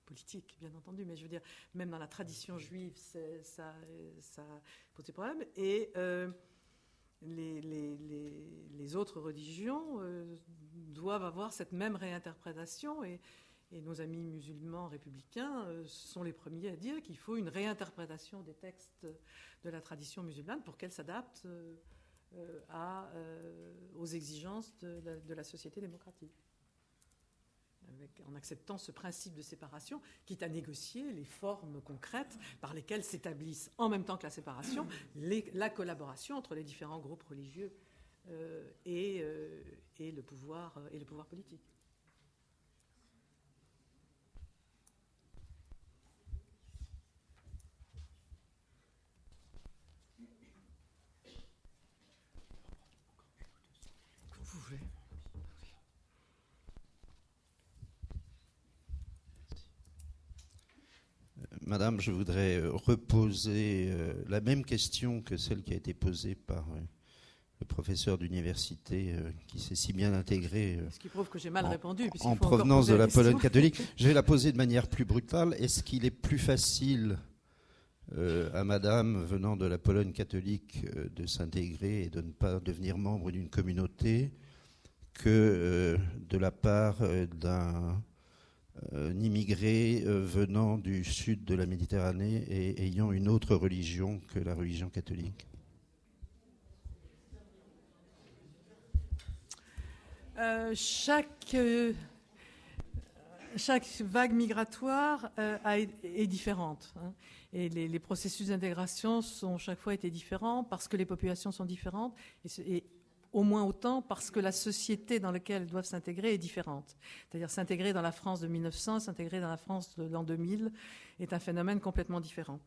politiques, bien entendu, mais je veux dire, même dans la tradition juive, ça, ça posait problème. Et euh, les, les, les, autres religions euh, doivent avoir cette même réinterprétation, et et nos amis musulmans républicains euh, sont les premiers à dire qu'il faut une réinterprétation des textes de la tradition musulmane pour qu'elle s'adapte euh, euh, aux exigences de la, société démocratique. en acceptant ce principe de séparation, quitte à négocier les formes concrètes par lesquelles s'établissent, en même temps que la séparation, la collaboration entre les différents groupes religieux et, le pouvoir politique. Madame, je voudrais euh, reposer euh, la même question que celle qui a été posée par euh, le professeur d'université qui s'est si bien intégré. Ce qui prouve que j'ai mal répondu. En provenance de la, Pologne catholique. Je vais la poser de manière plus brutale. Est-ce qu'il est plus facile à Madame, venant de la Pologne catholique, de s'intégrer et de ne pas devenir membre d'une communauté que de la part d'un un immigré euh, venant du sud de la Méditerranée et ayant une autre religion que la religion catholique euh, chaque, euh, chaque vague migratoire est différente. Hein. et les, processus d'intégration sont chaque fois été différents parce que les populations sont différentes. Au moins autant parce que la société dans laquelle elles doivent s'intégrer est différente. C'est-à-dire s'intégrer dans la France de 1900, s'intégrer dans la France de l'an 2000 est un phénomène complètement différent.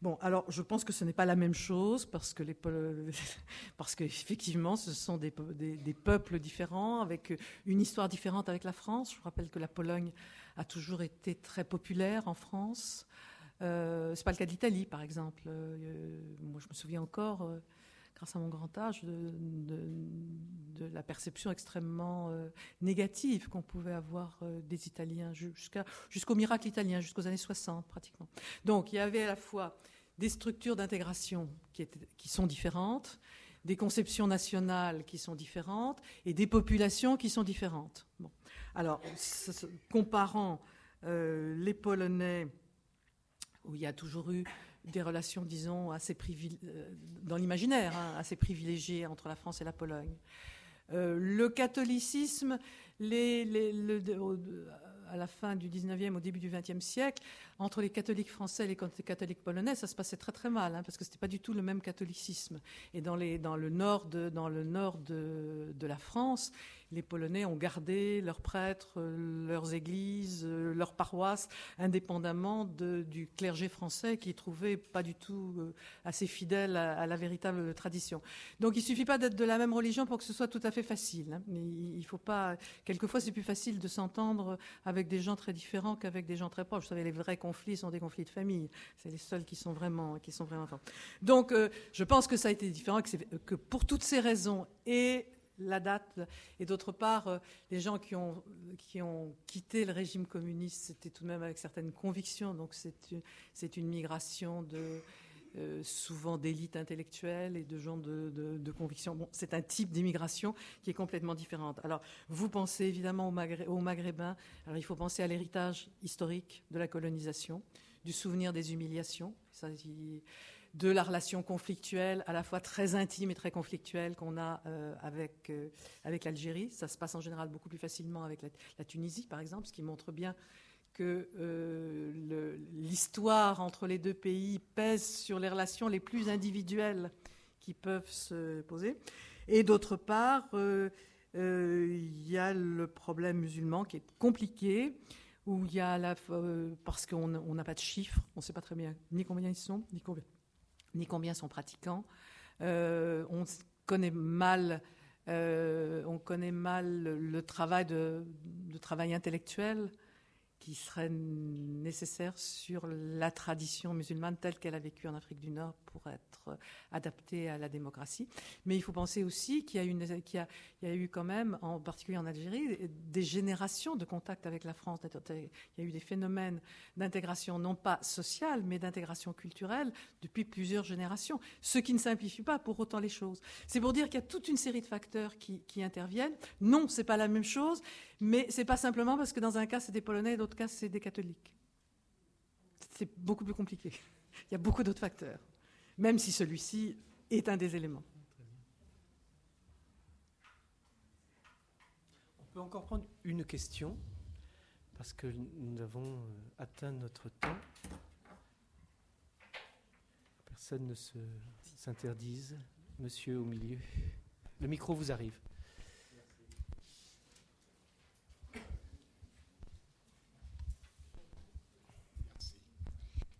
Bon, alors je pense que ce n'est pas la même chose parce que les qu'effectivement ce sont des, peuples différents avec une histoire différente avec la France. Je rappelle que la Pologne a toujours été très populaire en France. Euh, c'est pas le cas de l'Italie, par exemple. Euh, moi, je me souviens encore. Euh, grâce à mon grand âge, de, la perception extrêmement euh, négative qu'on pouvait avoir euh, des Italiens jusqu'au miracle italien, jusqu'aux années 60 pratiquement. Donc il y avait à la fois des structures d'intégration qui, sont différentes, des conceptions nationales qui sont différentes et des populations qui sont différentes. Bon. Alors, comparant euh, les Polonais, où il y a toujours eu des relations, disons, assez euh, dans l'imaginaire, hein, assez privilégiées entre la France et la Pologne. Euh, le catholicisme, à la fin du 19e, au début du 20e siècle, entre les catholiques français et les catholiques polonais, ça se passait très très mal, hein, parce que ce n'était pas du tout le même catholicisme. Et dans, le nord, de la France, les Polonais ont gardé leurs prêtres, euh, leurs églises, euh, leurs paroisses, indépendamment du clergé français qui trouvait pas du tout euh, assez fidèle à, la véritable tradition. Donc il suffit pas d'être de la même religion pour que ce soit tout à fait facile. Hein. Il faut pas. Quelquefois, c'est plus facile de s'entendre avec des gens très différents qu'avec des gens très proches. Vous savez, les vrais conflits sont des conflits de famille. C'est les seuls qui sont vraiment, qui sont vraiment forts. Donc, je pense que ça a été différent, que, que pour toutes ces raisons et la date. Et d'autre part, euh, les gens qui ont, qui ont quitté le régime communiste, c'était tout de même avec certaines convictions. Donc c'est une, une migration de, euh, souvent d'élites intellectuelles et de gens de, de, de conviction. Bon, c'est un type d'immigration qui est complètement différente. Alors, vous pensez évidemment aux, Magré- aux Maghrébins. Alors, il faut penser à l'héritage historique de la colonisation, du souvenir des humiliations. Ça, il- de la relation conflictuelle, à la fois très intime et très conflictuelle qu'on a euh, avec, euh, avec l'Algérie. Ça se passe en général beaucoup plus facilement avec la, Tunisie, par exemple, ce qui montre bien que euh, l'histoire entre les deux pays pèse sur les relations les plus individuelles qui peuvent se poser. Et d'autre part, il y a le problème musulman qui est compliqué, où il y a parce qu'on on n'a pas de chiffres, on ne sait pas très bien ni combien ils sont, ni combien, ni combien sont pratiquants. Euh, on s- connaît mal, euh, on connaît mal le, travail de, travail intellectuel qui serait nécessaire sur la tradition musulmane telle qu'elle a vécu en Afrique du Nord pour être adaptée à la démocratie. Mais il faut penser aussi qu'il y a, eu quand même, en particulier en Algérie, des générations de contact avec la France. Il y a eu des phénomènes d'intégration non pas sociale, mais d'intégration culturelle depuis plusieurs générations, ce qui ne simplifie pas pour autant les choses. C'est pour dire qu'il y a toute une série de facteurs qui, qui interviennent. Non, c'est pas la même chose, mais c'est pas simplement parce que dans un cas c'est des Polonais et d'autres cas c'est des catholiques. C'est beaucoup plus compliqué. Il y a beaucoup d'autres facteurs, même si celui-ci est un des éléments. On peut encore prendre une question, parce que nous avons euh, atteint notre temps. Personne ne se- s'interdise. Monsieur au milieu. Le micro vous arrive.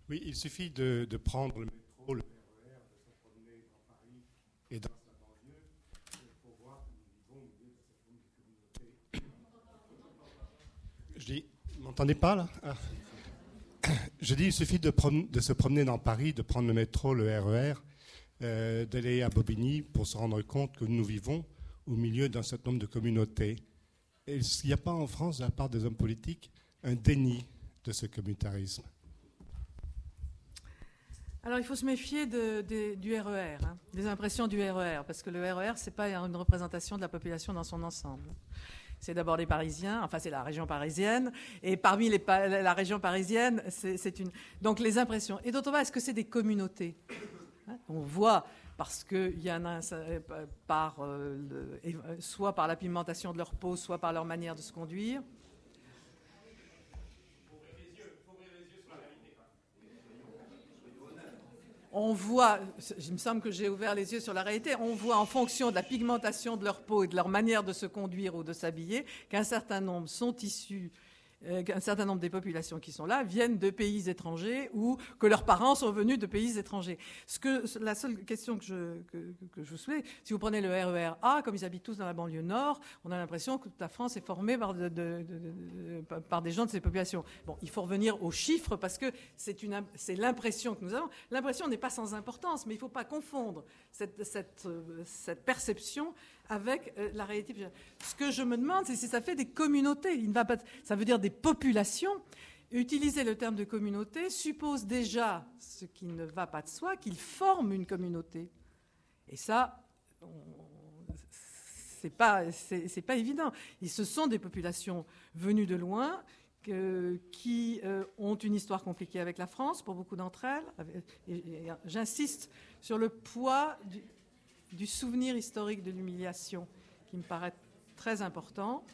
Oui, il suffit de, prendre le métro, le RER, de se promener dans Paris et dans sa banlieue pour voir que nous vivons au milieu de cette communauté. Je dis, m'entendez pas là? Ah. Je dis, il suffit de, se promener dans Paris, de prendre le métro, le RER, euh, d'aller à Bobigny pour se rendre compte que nous vivons au milieu d'un certain nombre de communautés. Et il n'y a pas en France, de la part des hommes politiques, un déni de ce communautarisme. Alors il faut se méfier du RER, hein, des impressions du RER, parce que le RER, ce n'est pas une représentation de la population dans son ensemble. C'est d'abord les Parisiens, enfin c'est la région parisienne, et parmi la région parisienne, c'est une. Donc les impressions. Et d'autre part, est-ce que c'est des communautés Hein, On voit parce qu'il y en a euh, par euh, euh, soit par la pigmentation de leur peau, soit par leur manière de se conduire. On voit, il me semble que j'ai ouvert les yeux sur la réalité, on voit en fonction de la pigmentation de leur peau et de leur manière de se conduire ou de s'habiller qu'un certain nombre sont issus, qu'un certain nombre des populations qui sont là viennent de pays étrangers ou que leurs parents sont venus de pays étrangers. La seule question que je, que, vous soulève, si vous prenez le RER A, comme ils habitent tous dans la banlieue nord, on a l'impression que toute la France est formée par, de- de- de- de- par des gens de ces populations. Bon, il faut revenir aux chiffres parce que c'est l'impression que nous avons. L'impression n'est pas sans importance, mais il ne faut pas confondre cette, euh, cette perception avec euh, la réalité. Ce que je me demande, c'est si ça fait des communautés. Il ne va pas, ça veut dire des populations. Utiliser le terme de communauté suppose déjà, ce qui ne va pas de soi, qu'ils forment une communauté. Et ça, c'est pas, pas évident. Et ce sont des populations venues de loin qui euh, ont une histoire compliquée avec la France pour beaucoup d'entre elles. J'insiste sur le poids du, du souvenir historique de l'humiliation qui me paraît très important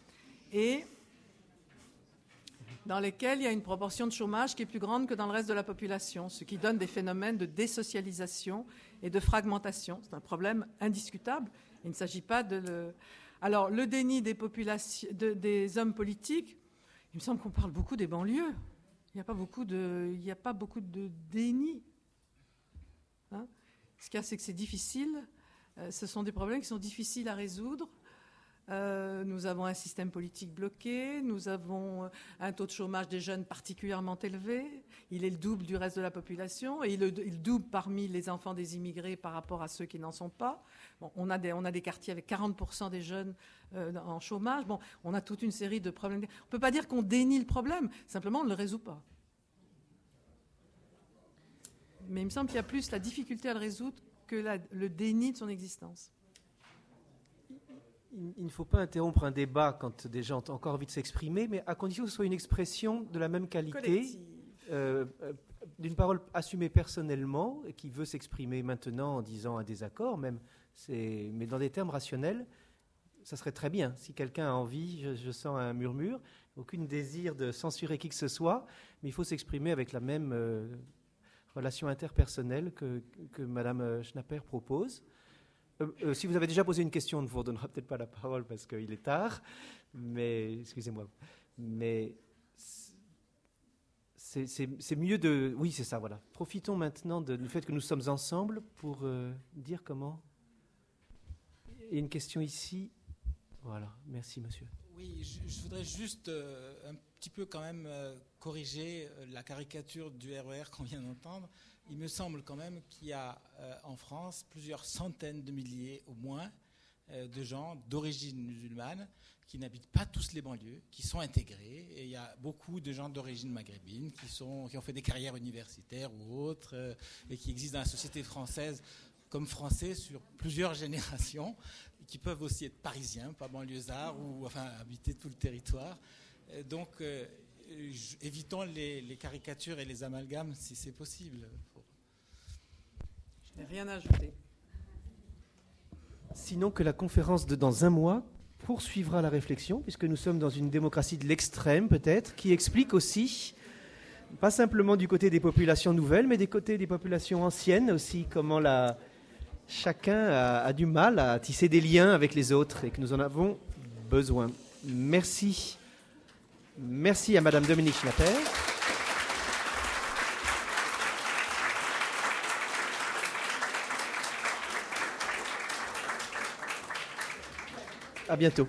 et dans lesquels il y a une proportion de chômage qui est plus grande que dans le reste de la population, ce qui donne des phénomènes de désocialisation et de fragmentation. C'est un problème indiscutable. Il ne s'agit pas de le. Alors, le déni des, populations, de- des hommes politiques, il me semble qu'on parle beaucoup des banlieues. Il n'y a pas beaucoup de, il n'y a pas beaucoup de déni. Hein Ce qu'il y a, c'est que c'est difficile. Euh, ce sont des problèmes qui sont difficiles à résoudre. Euh, nous avons un système politique bloqué, nous avons un taux de chômage des jeunes particulièrement élevé, il est le double du reste de la population, et il, il double parmi les enfants des immigrés par rapport à ceux qui n'en sont pas. Bon, on, a des, on a des quartiers avec 40% des jeunes euh, en chômage, bon, on a toute une série de problèmes. On ne peut pas dire qu'on dénie le problème, simplement on ne le résout pas. Mais il me semble qu'il y a plus la difficulté à le résoudre que le déni de son existence il ne faut pas interrompre un débat quand des gens ont encore envie de s'exprimer, mais à condition que ce soit une expression de la même qualité, euh, euh, d'une parole assumée personnellement, et qui veut s'exprimer maintenant en disant un désaccord, même, mais dans des termes rationnels, ça serait très bien. Si quelqu'un a envie, je, sens un murmure, aucun désir de censurer qui que ce soit, mais il faut s'exprimer avec la même euh, relation interpersonnelle que, que Mme Schnapper propose. Euh, euh, si vous avez déjà posé une question, on ne vous redonnera peut-être pas la parole parce qu'il est tard, mais excusez-moi. Mais c'est mieux de. Oui, c'est ça, voilà. Profitons maintenant du fait que nous sommes ensemble pour euh, dire comment. Il y a une question ici. Voilà, merci monsieur. Oui, je, voudrais juste un petit peu quand même corriger la caricature du RER e qu'on vient d'entendre il me semble quand même qu'il y a euh, en France plusieurs centaines de milliers au moins euh, de gens d'origine musulmane qui n'habitent pas tous les banlieues, qui sont intégrés. Et il y a beaucoup de gens d'origine maghrébine qui, ont fait des carrières universitaires ou autres euh, et qui existent dans la société française comme français sur plusieurs générations, qui peuvent aussi être parisiens, pas banlieusards, ou enfin habiter tout le territoire. donc, évitons les, les, caricatures et les amalgames si c'est possible. Rien à ajouter. Sinon que la conférence de dans un mois poursuivra la réflexion, puisque nous sommes dans une démocratie de l'extrême peut-être, qui explique aussi, pas simplement du côté des populations nouvelles, mais des côtés des populations anciennes aussi, comment la, chacun a, du mal à tisser des liens avec les autres et que nous en avons besoin. Merci. Merci à Madame Dominique Schnatter. À bientôt.